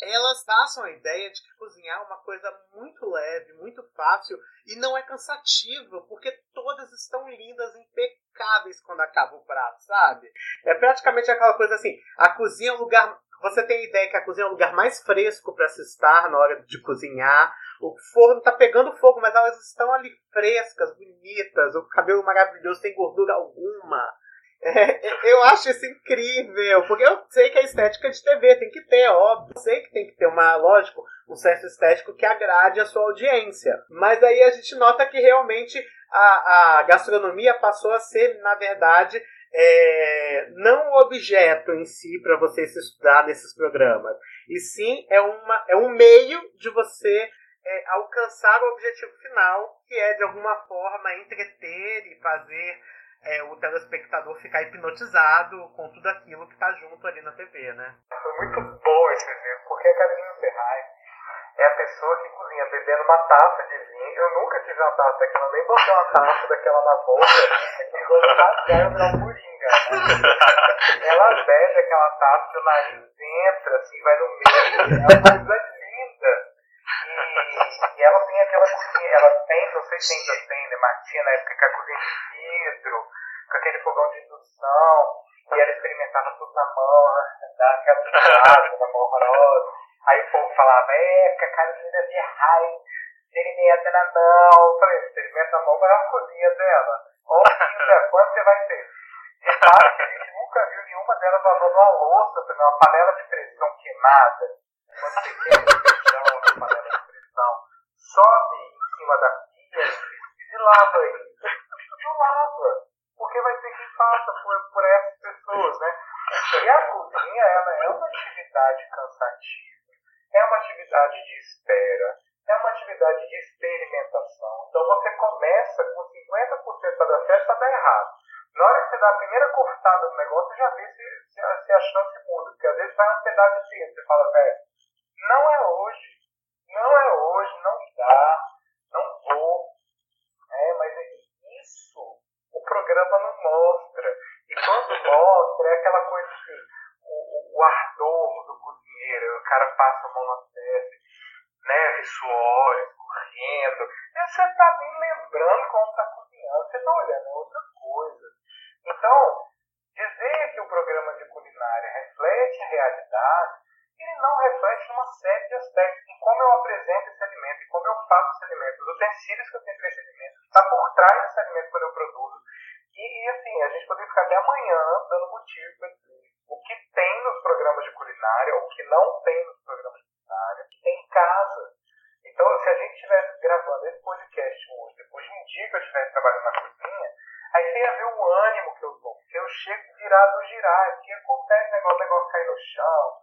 elas passam a ideia de que cozinhar é uma coisa muito leve, fácil e não é cansativo, porque todas estão lindas, impecáveis quando acaba o prato, sabe? É praticamente aquela coisa assim: a cozinha é um lugar. Você tem a ideia que a cozinha é o lugar mais fresco para se estar na hora de cozinhar. O forno tá pegando fogo, mas elas estão ali frescas, bonitas, o cabelo maravilhoso, sem gordura alguma. É, eu acho isso incrível, porque eu sei que a estética de TV tem que ter, óbvio. Eu sei que tem que ter uma, lógico, um senso estético que agrade a sua audiência. Mas aí a gente nota que realmente a, a gastronomia passou a ser, na verdade, é, não o objeto em si para você se estudar nesses programas. E sim é, uma, é um meio de você é, alcançar o objetivo final, que é, de alguma forma, entreter e fazer é, o telespectador ficar hipnotizado com tudo aquilo que está junto ali na TV, né? Foi muito bom esse exemplo, porque a Carolina Ferraz é a pessoa que cozinha bebendo uma taça de vinho. Eu nunca tive uma taça daquela, nem botei uma taça daquela na boca, e quando virar um coringa. Ela bebe aquela taça que o nariz entra, assim, vai no meio, é uma. E, e ela tem aquela cozinha, ela tem, não sei se ainda tem, né, Martinha, na época que a cozinha de vidro, com aquele fogão de indução, e ela experimentava tudo na mão, né, dá aquela pisada na mão horrorosa. Aí o povo falava, é, porque a Carolina Ferraz experimenta na mão. Eu falei, experimenta na mão, vai na cozinha dela. Ou ainda, quando você vai ter? Repara que a gente nunca viu nenhuma delas lavando uma louça, uma panela de pressão queimada. Quando você queima o feijão na panela de sobe em cima da pia e lava ele. Não lava, porque vai ter quem faça por, por essas pessoas, né? E a cozinha, ela é uma atividade cansativa, é uma atividade de espera, é uma atividade de experimentação. Então você começa com 50% para dar certo, para dar errado. Na hora que você dá a primeira cortada no negócio, já vê se, se, se a chance muda. Porque às vezes vai um pedaço de você fala, velho, não é hoje, não é hoje, não dá, não vou. É, mas isso o programa não mostra. E quando mostra, é aquela coisa assim, o, o ardor do cozinheiro, o cara passa a mão na testa, neve, suor, correndo. E você está bem lembrando como está cozinhando, você está olhando é outra coisa. Então, dizer que o programa de culinária reflete a realidade ele não reflete numa série de aspectos em como eu apresento esse alimento, em como eu faço esse alimento, os utensílios que eu tenho para esse alimento, está por trás desse alimento quando eu produzo. E, assim, a gente poderia ficar até amanhã dando motivo para o que tem nos programas de culinária, o que não tem nos programas de culinária, o que tem em casa. Então, se a gente estivesse gravando esse podcast hoje, depois de um dia que eu estivesse trabalhando na cozinha, aí você ia ver o ânimo que eu tô. Que eu chego virado girar, que acontece negócio, o negócio cair no chão, o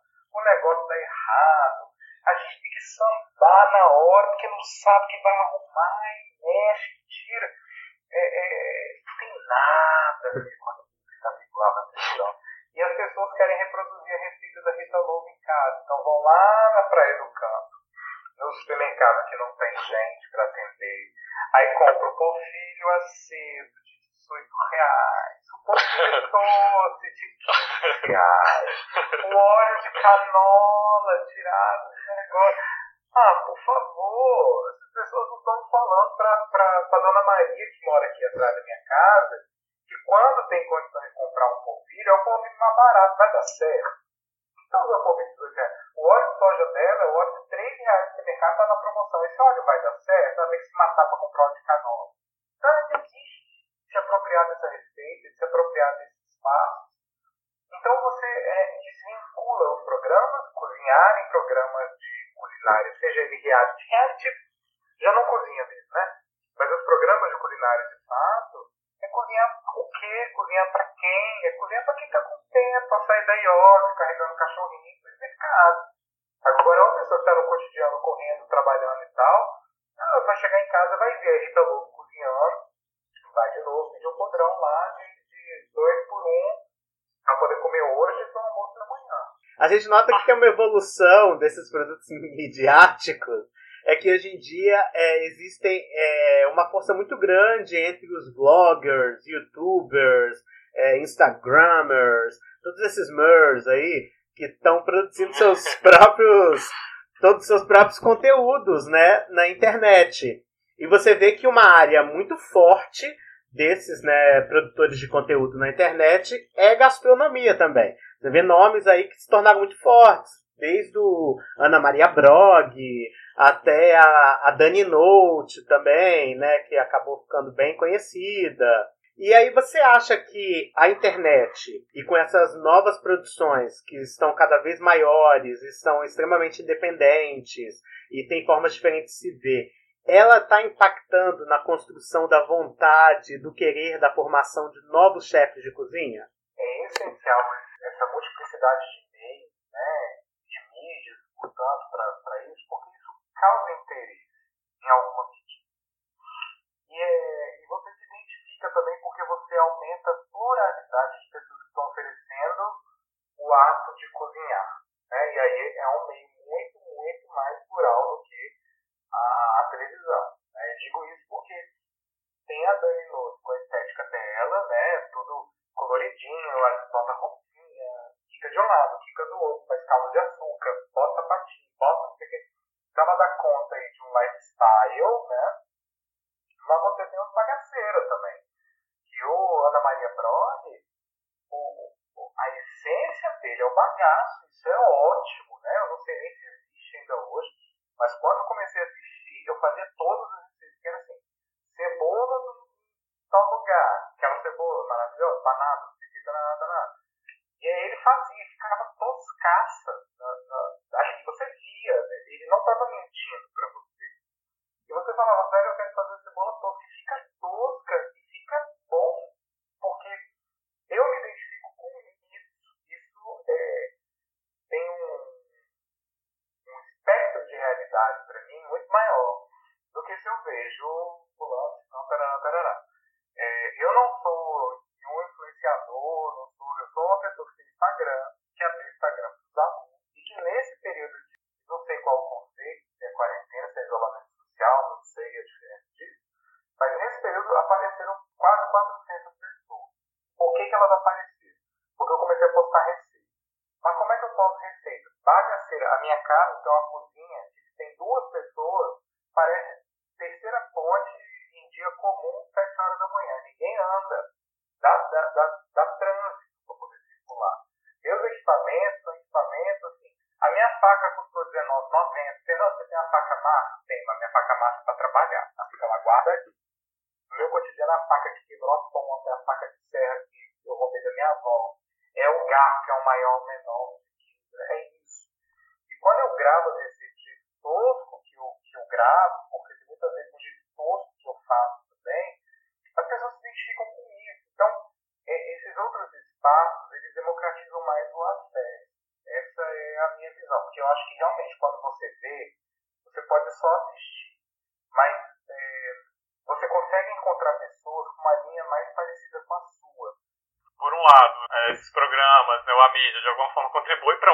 errado. A gente tem que sambar na hora, porque não sabe que vai arrumar, e mexe, tira. É, é, não tem nada a ver com aquilo que está vinculado na televisão. E as pessoas querem reproduzir a receita da Rita Lobo em casa. Então vão lá na Praia do Campo, no supermercado que não tem gente para atender. Aí compra o polvilho aceso de 18 reais, o polvilho doce de 15 reais, o óleo de canola Ah, por favor, as pessoas não estão falando para a dona Maria, que mora aqui atrás da minha casa, que quando tem condição de comprar um polvilho, é o polvilho mais barato, vai dar certo. Então, o polvilho de 18 reais. O óleo de soja dela é o óleo de 3 reais que o mercado está na promoção. Esse óleo vai dar certo, ela tem que se matar para comprar óleo de canola. Então, ela desiste de se apropriar dessa receita, de se apropriar desse espaço. Então, você é, desvincula os programas, cozinhar em programas de culinária, ele reality, já não cozinha mesmo, né? Mas os programas de culinária, de fato, é cozinhar o quê? Cozinhar para quem? É cozinhar para quem está com tempo, para sair da yoga, carregando cachorrinho, para ir casa. Agora, uma pessoa que está no cotidiano correndo, trabalhando e tal, ela vai chegar em casa, vai ver a Rita Lobo cozinhando, vai de novo pedir um podrão lá de, de dois por um, para poder comer hoje e tomar almoço amanhã. A gente nota que tem uma evolução desses produtos midiáticos é que hoje em dia é, existem é, uma força muito grande entre os bloggers, youtubers, é, instagramers, todos esses mers aí que estão produzindo seus próprios todos os seus próprios conteúdos, né, na internet. E você vê que uma área muito forte desses, né, produtores de conteúdo na internet é gastronomia também. Você vê nomes aí que se tornaram muito fortes, desde o Ana Maria Brog, até a, a Dani Note também, né, que acabou ficando bem conhecida. E aí você acha que a internet e com essas novas produções que estão cada vez maiores, estão extremamente independentes e tem formas diferentes de se ver, ela está impactando na construção da vontade, do querer, da formação de novos chefes de cozinha? É essencial essa multiplicidade de meios, né, de mídias, portanto, para isso, porque causa interesse em alguma medida. E, é, e você se identifica também porque você aumenta a pluralidade de pessoas que estão oferecendo o ato de cozinhar. Né? E aí é um meio muito, muito mais plural do que a, a televisão. Né? Digo isso porque tem a Dani com a estética dela, né? tudo coloridinho, ela bota roupinha, fica de um lado, fica do outro, faz caldo de açúcar, bota patinho, bota não sei o que ela dá conta aí de um lifestyle, né? Mas você tem os bagaceiros também. Que o Ana Maria Brode, o, a essência dele é o bagaço, isso é ótimo, né? Eu não sei nem se existe ainda hoje, mas quando eu comecei a assistir, eu fazia todas as receitas, que era assim, cebola no tal lugar, aquela cebola maravilhosa, banana, não sei o que, nada. E aí ele fazia, ficava toscaça. Ali você via, né? ele não estava mentindo para você. E você falava, velho, eu quero fazer cebola tosca. E fica tosca e fica bom. Porque eu me identifico com isso. Isso é, tem um, um espectro de realidade para mim muito maior do que se eu vejo fulano, não, tarará, tarará. pagar.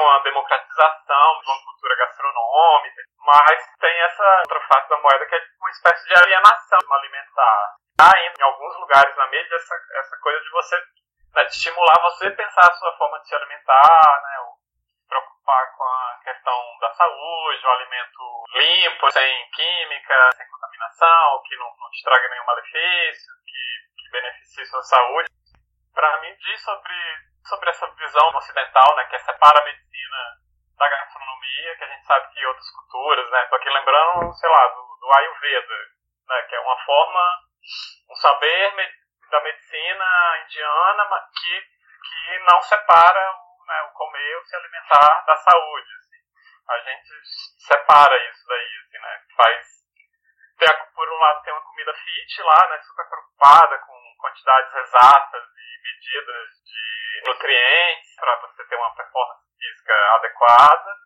Uma democratização de uma cultura gastronômica, mas tem essa outra face da moeda que é uma espécie de alienação alimentar. Há ainda em alguns lugares na mídia essa, essa coisa de você, né, de estimular você a pensar a sua forma de se alimentar, né, se preocupar com a questão da saúde, o alimento limpo, sem química, sem contaminação, que não, não te traga nenhum malefício, que, que beneficie sua saúde. Para mim, diz sobre, sobre essa visão ocidental, né, que separa a medicina da gastronomia, que a gente sabe que outras culturas, né, tô aqui lembrando, sei lá, do, do Ayurveda, né, que é uma forma, um saber da medicina indiana que, que não separa né, o comer ou se alimentar da saúde. Assim. A gente separa isso daí, assim, né, faz tem por um lado tem uma comida fit lá, né, super preocupada com quantidades exatas e medidas de nutrientes para você ter uma performance física adequada.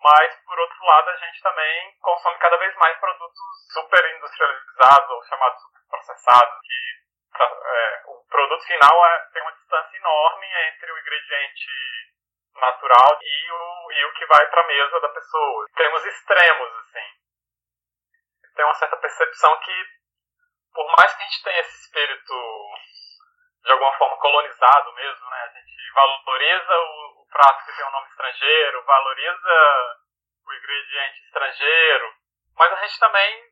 Mas, por outro lado, a gente também consome cada vez mais produtos super industrializados ou chamados super processados, que é, o produto final é, tem uma distância enorme entre o ingrediente natural e o, e o que vai para a mesa da pessoa. Temos extremos, assim. Tem uma certa percepção que, por mais que a gente tenha esse espírito de alguma forma colonizado mesmo, né? A gente valoriza o, prato que tem um nome estrangeiro, valoriza o ingrediente estrangeiro, mas a gente também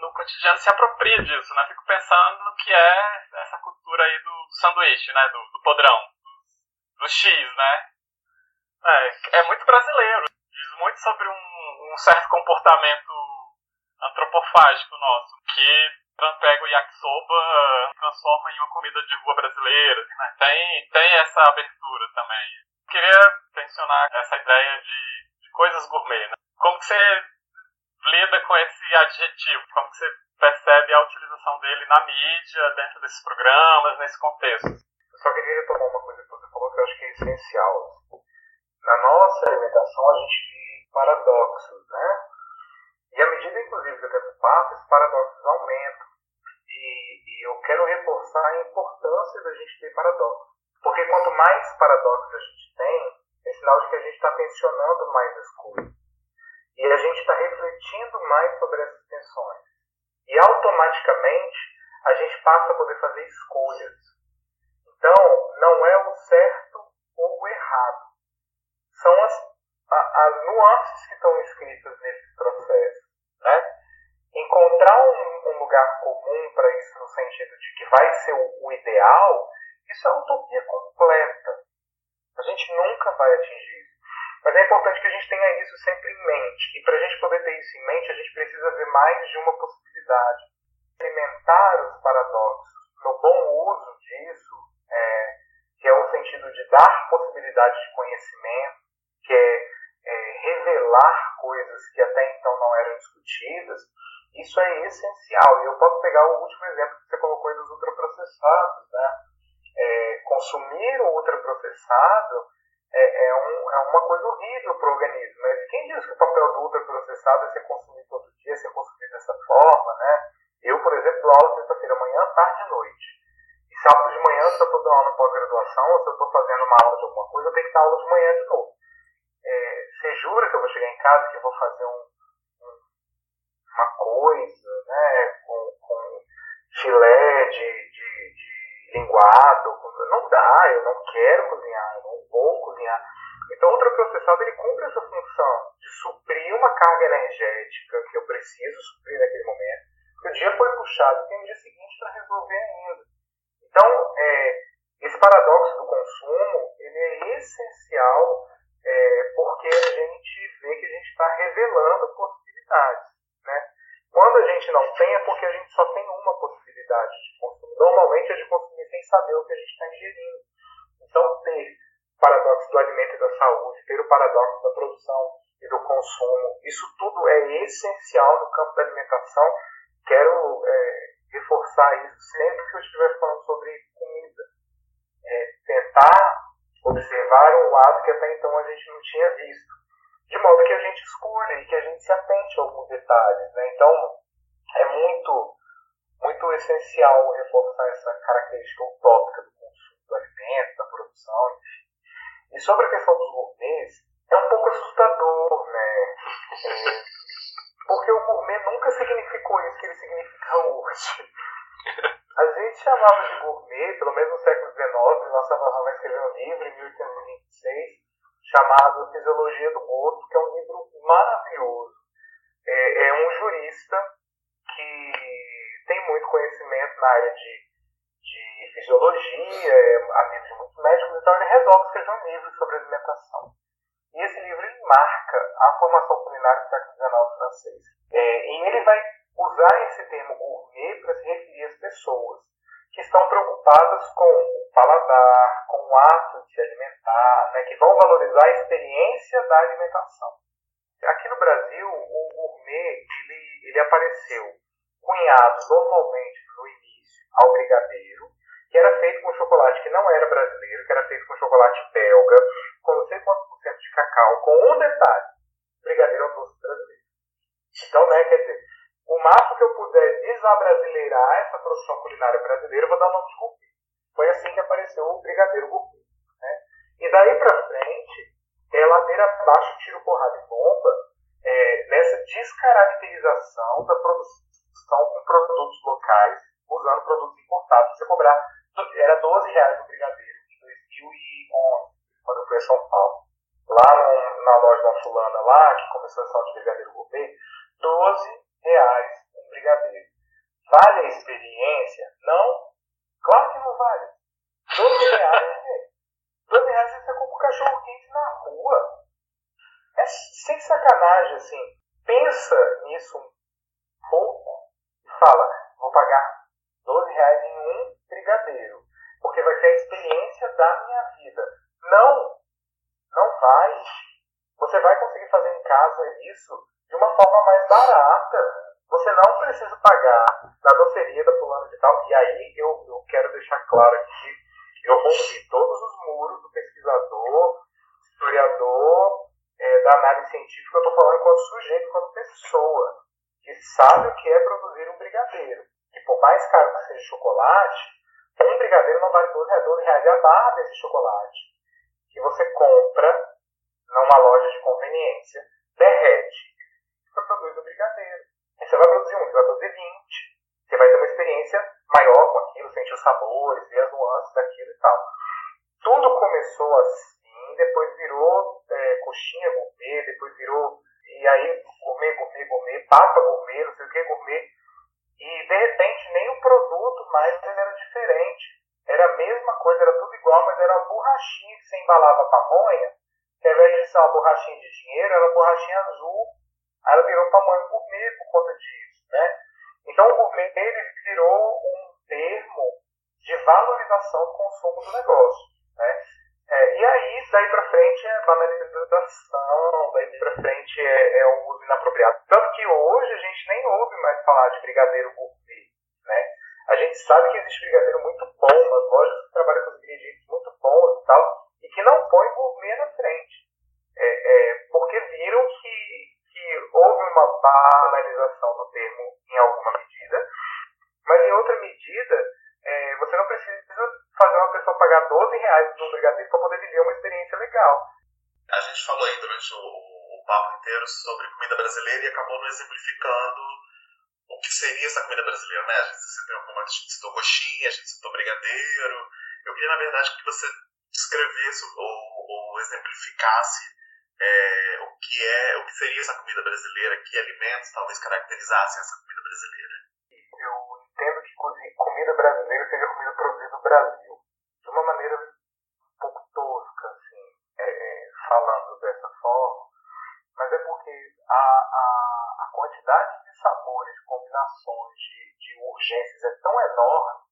no cotidiano se apropria disso, né? Fico pensando no que é essa cultura aí do, sanduíche, né? Do, do podrão, do, do, X, né? É, é muito brasileiro. Diz muito sobre um, um certo comportamento antropofágico nosso, que pega o yakisoba transforma em uma comida de rua brasileira. Assim, né? Tem, tem essa abertura também. Queria mencionar essa ideia de, de coisas gourmet. Né? Como que você lida com esse adjetivo? Como que você percebe a utilização dele na mídia, dentro desses programas, nesse contexto? Eu só queria retomar uma coisa que você falou que eu acho que é essencial. Na nossa alimentação, a gente vive paradoxos, né? E à medida, inclusive, que o tempo passa, esses paradoxos aumentam. E, e eu quero reforçar a importância da gente ter paradoxos. Porque quanto mais paradoxos a gente tem, é sinal de que a gente está tensionando mais as coisas. E a gente está refletindo mais sobre essas tensões. E automaticamente a gente passa a poder fazer escolhas. Então, não é o certo ou o errado. São as, a, as nuances que estão escritas nesse processo. Né? Encontrar um, um lugar comum para isso, no sentido de que vai ser o, o ideal, isso é utopia completa. A gente nunca vai atingir isso. Mas é importante que a gente tenha isso sempre em mente. E para a gente poder ter isso em mente, a gente precisa ver mais de uma possibilidade. Alimentar os paradoxos no bom uso disso, é, que é o sentido de dar possibilidade de conhecimento, que é, é revelar coisas que até então não eram discutidas, isso é essencial. E eu posso pegar o último exemplo que você colocou aí dos ultraprocessados. Né? É, consumir o ultraprocessado é, é, um, é uma coisa horrível para o organismo. Mas quem diz que o papel do ultraprocessado é ser consumido todo dia, ser consumido dessa forma? Né? Eu, por exemplo, dou aula sexta-feira manhã, tarde e noite. E sábado de manhã, se eu estou dando aula pós-graduação, ou se eu estou fazendo uma aula de alguma coisa, eu tenho que dar aula de manhã de novo. É, você jura que eu vou chegar em casa e que eu vou fazer um, um, uma coisa né, com, com filé de, de, de linguado? Não dá, eu não quero cozinhar, eu não vou cozinhar. Então, o ultraprocessado ele cumpre essa função de suprir uma carga energética que eu preciso suprir naquele momento. Porque o dia foi puxado, tem um dia seguinte para resolver ainda. Então, é, esse paradoxo do consumo ele é essencial é, porque a gente vê é porque a gente só tem uma possibilidade de consumir. Normalmente é de consumir sem saber o que a gente está ingerindo. Então, ter o paradoxo do alimento e da saúde, ter o paradoxo da produção e do consumo, isso tudo é essencial no campo da alimentação. Quero é, reforçar isso sempre que eu estiver falando sobre comida. É, tentar observar um lado que até então a gente não tinha visto. De modo que a gente escolha e que a gente se atente a alguns detalhes. Né? Então, é muito, muito essencial reforçar essa característica utópica do consumo do alimento, da produção, enfim. E sobre a questão dos gourmets, é um pouco assustador, né? É, porque o gourmet nunca significou isso que ele significa hoje. A gente chamava de gourmet, pelo menos no século XIX, Nossa Savana escreveu um livro em 1826 chamado Fisiologia do Gosto, que é um livro maravilhoso. É, é um jurista que tem muito conhecimento na área de, de fisiologia, é amigo de muitos médicos, então ele resolve escrever um livro sobre alimentação. E esse livro ele marca a formação culinária do século XIX francês. É, e ele vai usar esse termo gourmet para se referir às pessoas que estão preocupadas com o paladar, com o ato de se alimentar, né, que vão valorizar a experiência da alimentação. Aqui no Brasil, o gourmet ele, ele apareceu cunhado normalmente no início ao brigadeiro, que era feito com chocolate que não era brasileiro, que era feito com chocolate belga, com não sei quantos por cento de cacau, com um detalhe, brigadeiro é um doce brasileiro. Então, né, quer dizer, o máximo que eu puder desabrasileirar essa produção culinária brasileira, eu vou dar o nome de gourmet. Foi assim que apareceu o brigadeiro gourmet. Né? E daí para frente, é ladeira abaixo, tiro, porrada e bomba, é, nessa descaracterização da produção com produtos locais, usando produtos importados. Você cobrar, era 12 reais o brigadeiro em 2011, quando eu fui a São Paulo. Lá no, na loja da fulana lá, que começou a sessão de brigadeiro gourmet, 12 reais um brigadeiro. Vale a experiência? Não? Claro que não vale. 12 reais, gente. 12 reais você compra um cachorro quente na rua. É sem sacanagem, assim. Pensa nisso um pouco e fala, vou pagar 12 reais em um brigadeiro. Porque vai ser a experiência da minha vida. Não! Não vai. Você vai conseguir isso de uma forma mais barata. Você não precisa pagar na doceria da fulana de tal. E aí eu, eu quero deixar claro aqui eu rompi todos os muros do pesquisador, historiador, é, da análise científica. Eu estou falando quanto sujeito, quanto pessoa, que sabe o que é produzir um brigadeiro. E por mais caro que seja chocolate, um brigadeiro não vale 12 reais, 12 reais a barra desse chocolate. Que você compra numa loja de conveniência, derrete você produz o brigadeiro. Aí você vai produzir um, você vai produzir 20. Você vai ter uma experiência maior com aquilo, sentir os sabores, ver as nuances daquilo e tal. Tudo começou assim, depois virou é, coxinha gourmet, depois virou. E aí, gourmet, gourmet, gourmet, papa gourmet, não sei o que, gourmet. E de repente, nem o produto mais era diferente. Era a mesma coisa, era tudo igual, mas era uma borrachinha que você embalava pamonha, que ao invés de ser uma borrachinha de dinheiro, era uma borrachinha azul Aí ela virou tamanho gourmet por conta disso, né? Então o gourmet ele virou um termo de valorização do consumo do negócio, né? É, e aí, daí para frente é banalização, daí para frente é, é o uso inapropriado. Tanto que hoje a gente nem ouve mais falar de brigadeiro gourmet, né? A gente sabe que existe brigadeiro muito bom, nas lojas que trabalham com ingredientes muito bons e tal, e que não põe gourmet na frente. É, é, porque viram que que houve uma banalização do termo em alguma medida, mas em outra medida, é, você não precisa fazer uma pessoa pagar 12 reais num brigadeiro para poder viver uma experiência legal. A gente falou aí durante o, o papo inteiro sobre comida brasileira e acabou não exemplificando o que seria essa comida brasileira, né? A gente a gente citou coxinha, a gente citou brigadeiro. Eu queria, na verdade, que você descrevesse ou, ou exemplificasse é, o que é, o que seria essa comida brasileira, que alimentos talvez caracterizassem essa comida brasileira. Eu entendo que comida brasileira seja comida produzida no Brasil, de uma maneira um pouco tosca, assim, é, é, falando dessa forma, mas é porque a, a, a quantidade de sabores combinações de, de urgências é tão enorme,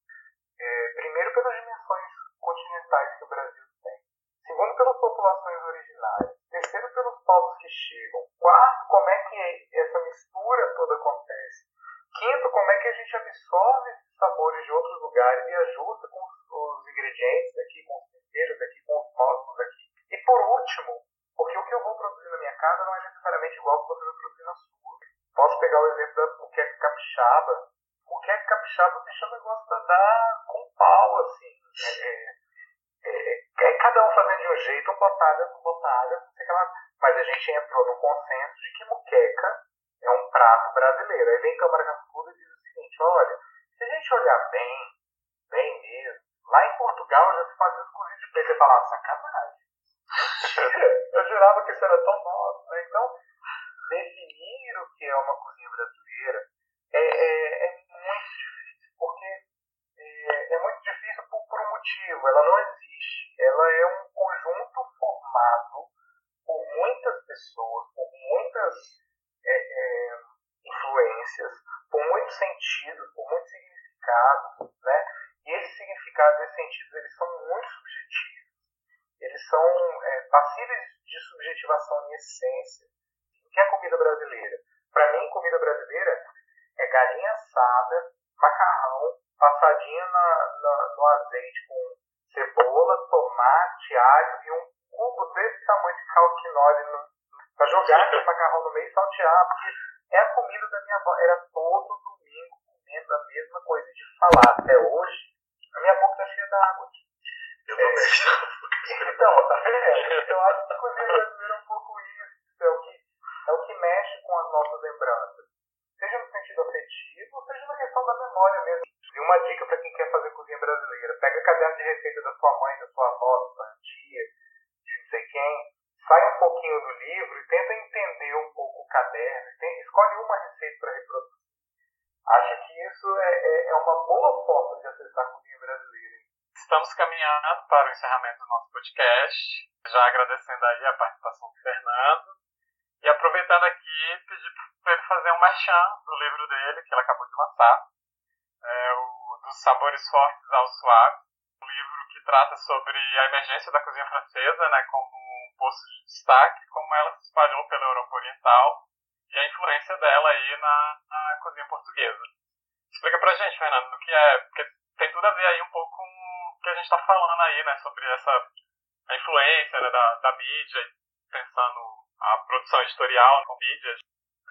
é, primeiro pelas dimensões continentais que o Brasil segundo pelas populações originárias, terceiro pelos povos que chegam, quarto como é que essa mistura toda acontece, quinto como é que a gente absorve esses sabores de outros lugares e ajusta com os, ingredientes daqui, com os temperos daqui, com os módulos daqui. E por último, porque o que eu vou produzir na minha casa não é necessariamente igual ao que você vai produzir na sua. Posso pegar o exemplo da muqueca capixaba. Muqueca capixaba, o bicho é um negócio da dar com pau, assim. É, é, é, é, cada um fazendo de um jeito, um botada, um botada. Mas a gente entrou no consenso de que muqueca é um prato brasileiro. Aí vem Câmara Cascuda e diz o seguinte, olha, se a gente olhar bem, bem mesmo, lá em Portugal já se fazia os cozidos de peixe. Você fala, ah, sacanagem. eu jurava que isso era tão nosso. Né? Então, definir o que é uma cozinha brasileira é, é, é muito difícil, porque é, é muito difícil motivo. Ela não existe. Ela é um conjunto formado por muitas pessoas, por muitas é, é, influências, por muitos sentidos, por muitos significados, né? E esses significados, esses sentidos, eles são muito subjetivos eles são é, passíveis de subjetivação em essência. O que é comida brasileira? Para mim, comida brasileira é galinha assada, macarrão, passadinha na, na, no azeite com cebola, tomate, alho e um cubo desse tamanho de calquinole para jogar aquele macarrão no meio e saltear, porque é a comida da minha avó. Era todo domingo comendo a mesma coisa. De falar até hoje, a minha boca está cheia d'água. Eu também. Então, tá vendo? Eu acho que a cozinha brasileira é um pouco isso. É o, que, é o que mexe com as nossas lembranças. Seja no sentido afetivo, seja na questão da memória mesmo. E uma dica para quem quer fazer cozinha brasileira: pega a caderno de receita da sua mãe, da sua avó, da sua tia, de não sei quem, sai um pouquinho do livro e tenta entender um pouco o caderno. Tem, escolhe uma receita para reproduzir. Acho que isso é, é, é uma boa forma de acessar a cozinha brasileira. Estamos caminhando para o encerramento do nosso podcast, já agradecendo aí a participação do Fernando e aproveitando aqui, pedir para ele fazer um merchan do livro dele, que ele acabou de lançar, é o Dos Sabores Fortes ao Suave, trata sobre a emergência da cozinha francesa, né, como um posto de destaque, como ela se espalhou pela Europa Oriental e a influência dela aí na, na cozinha portuguesa. Explica pra gente, Fernando, o que é, porque tem tudo a ver aí um pouco com que a gente está falando aí, né, sobre essa a influência né, da, da mídia, pensando a produção editorial com mídias,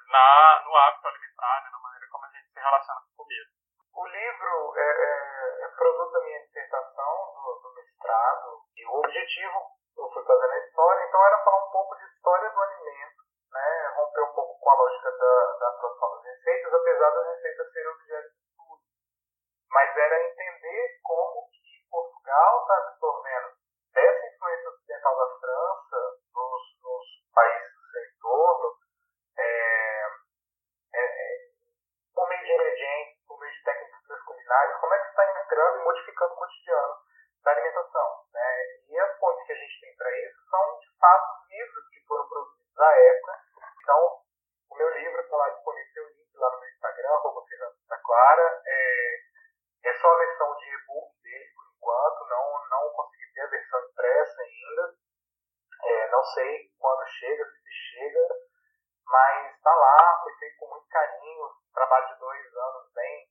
na, no hábito alimentar, né, na maneira como a gente se relaciona com comida. O livro é, é, é produto da minha dissertação, do, do, mestrado, e o objetivo, eu fui fazendo a história, então era falar um pouco de história do alimento, né, romper um pouco com a lógica da, da produção das receitas, apesar das receitas serem objeto de estudo. Mas era entender como Portugal está absorvendo dessa influência ocidental da França nos, nos países do seu entorno, é, é, é, por meio de ingredientes, por meio de técnicas culinárias, como é que está entrando e modificando o cotidiano da alimentação. Né? E as fontes que a gente tem para isso são, de fato, livros que foram produzidos à época. Então, o meu tem o link lá no meu Instagram, arroba Fernando Clara. É, é só a versão de e-book dele, enquanto, não, não consegui ter a versão impressa ainda. É, não sei quando chega, se chega, mas está lá, foi feito com muito carinho, trabalho de dois anos bem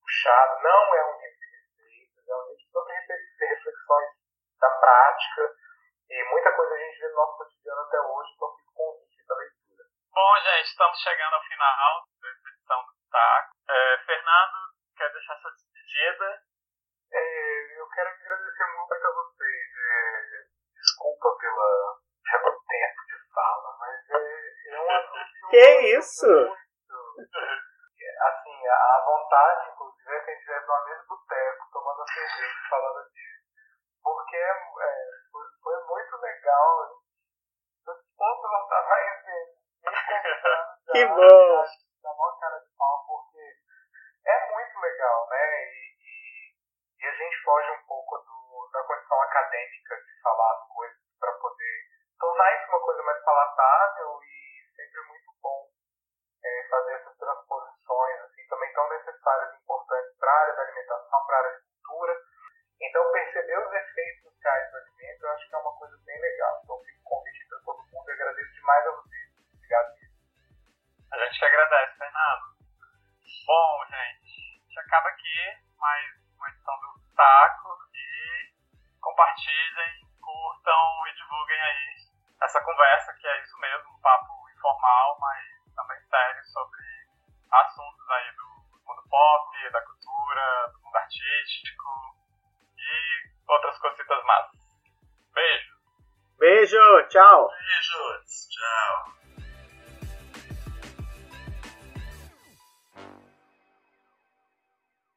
puxado, não é um livro de receitas, é um livro sobre reflexões da prática e muita coisa a gente vê no nosso cotidiano até hoje, então fico convite da leitura. Bom, gente, chegando ao final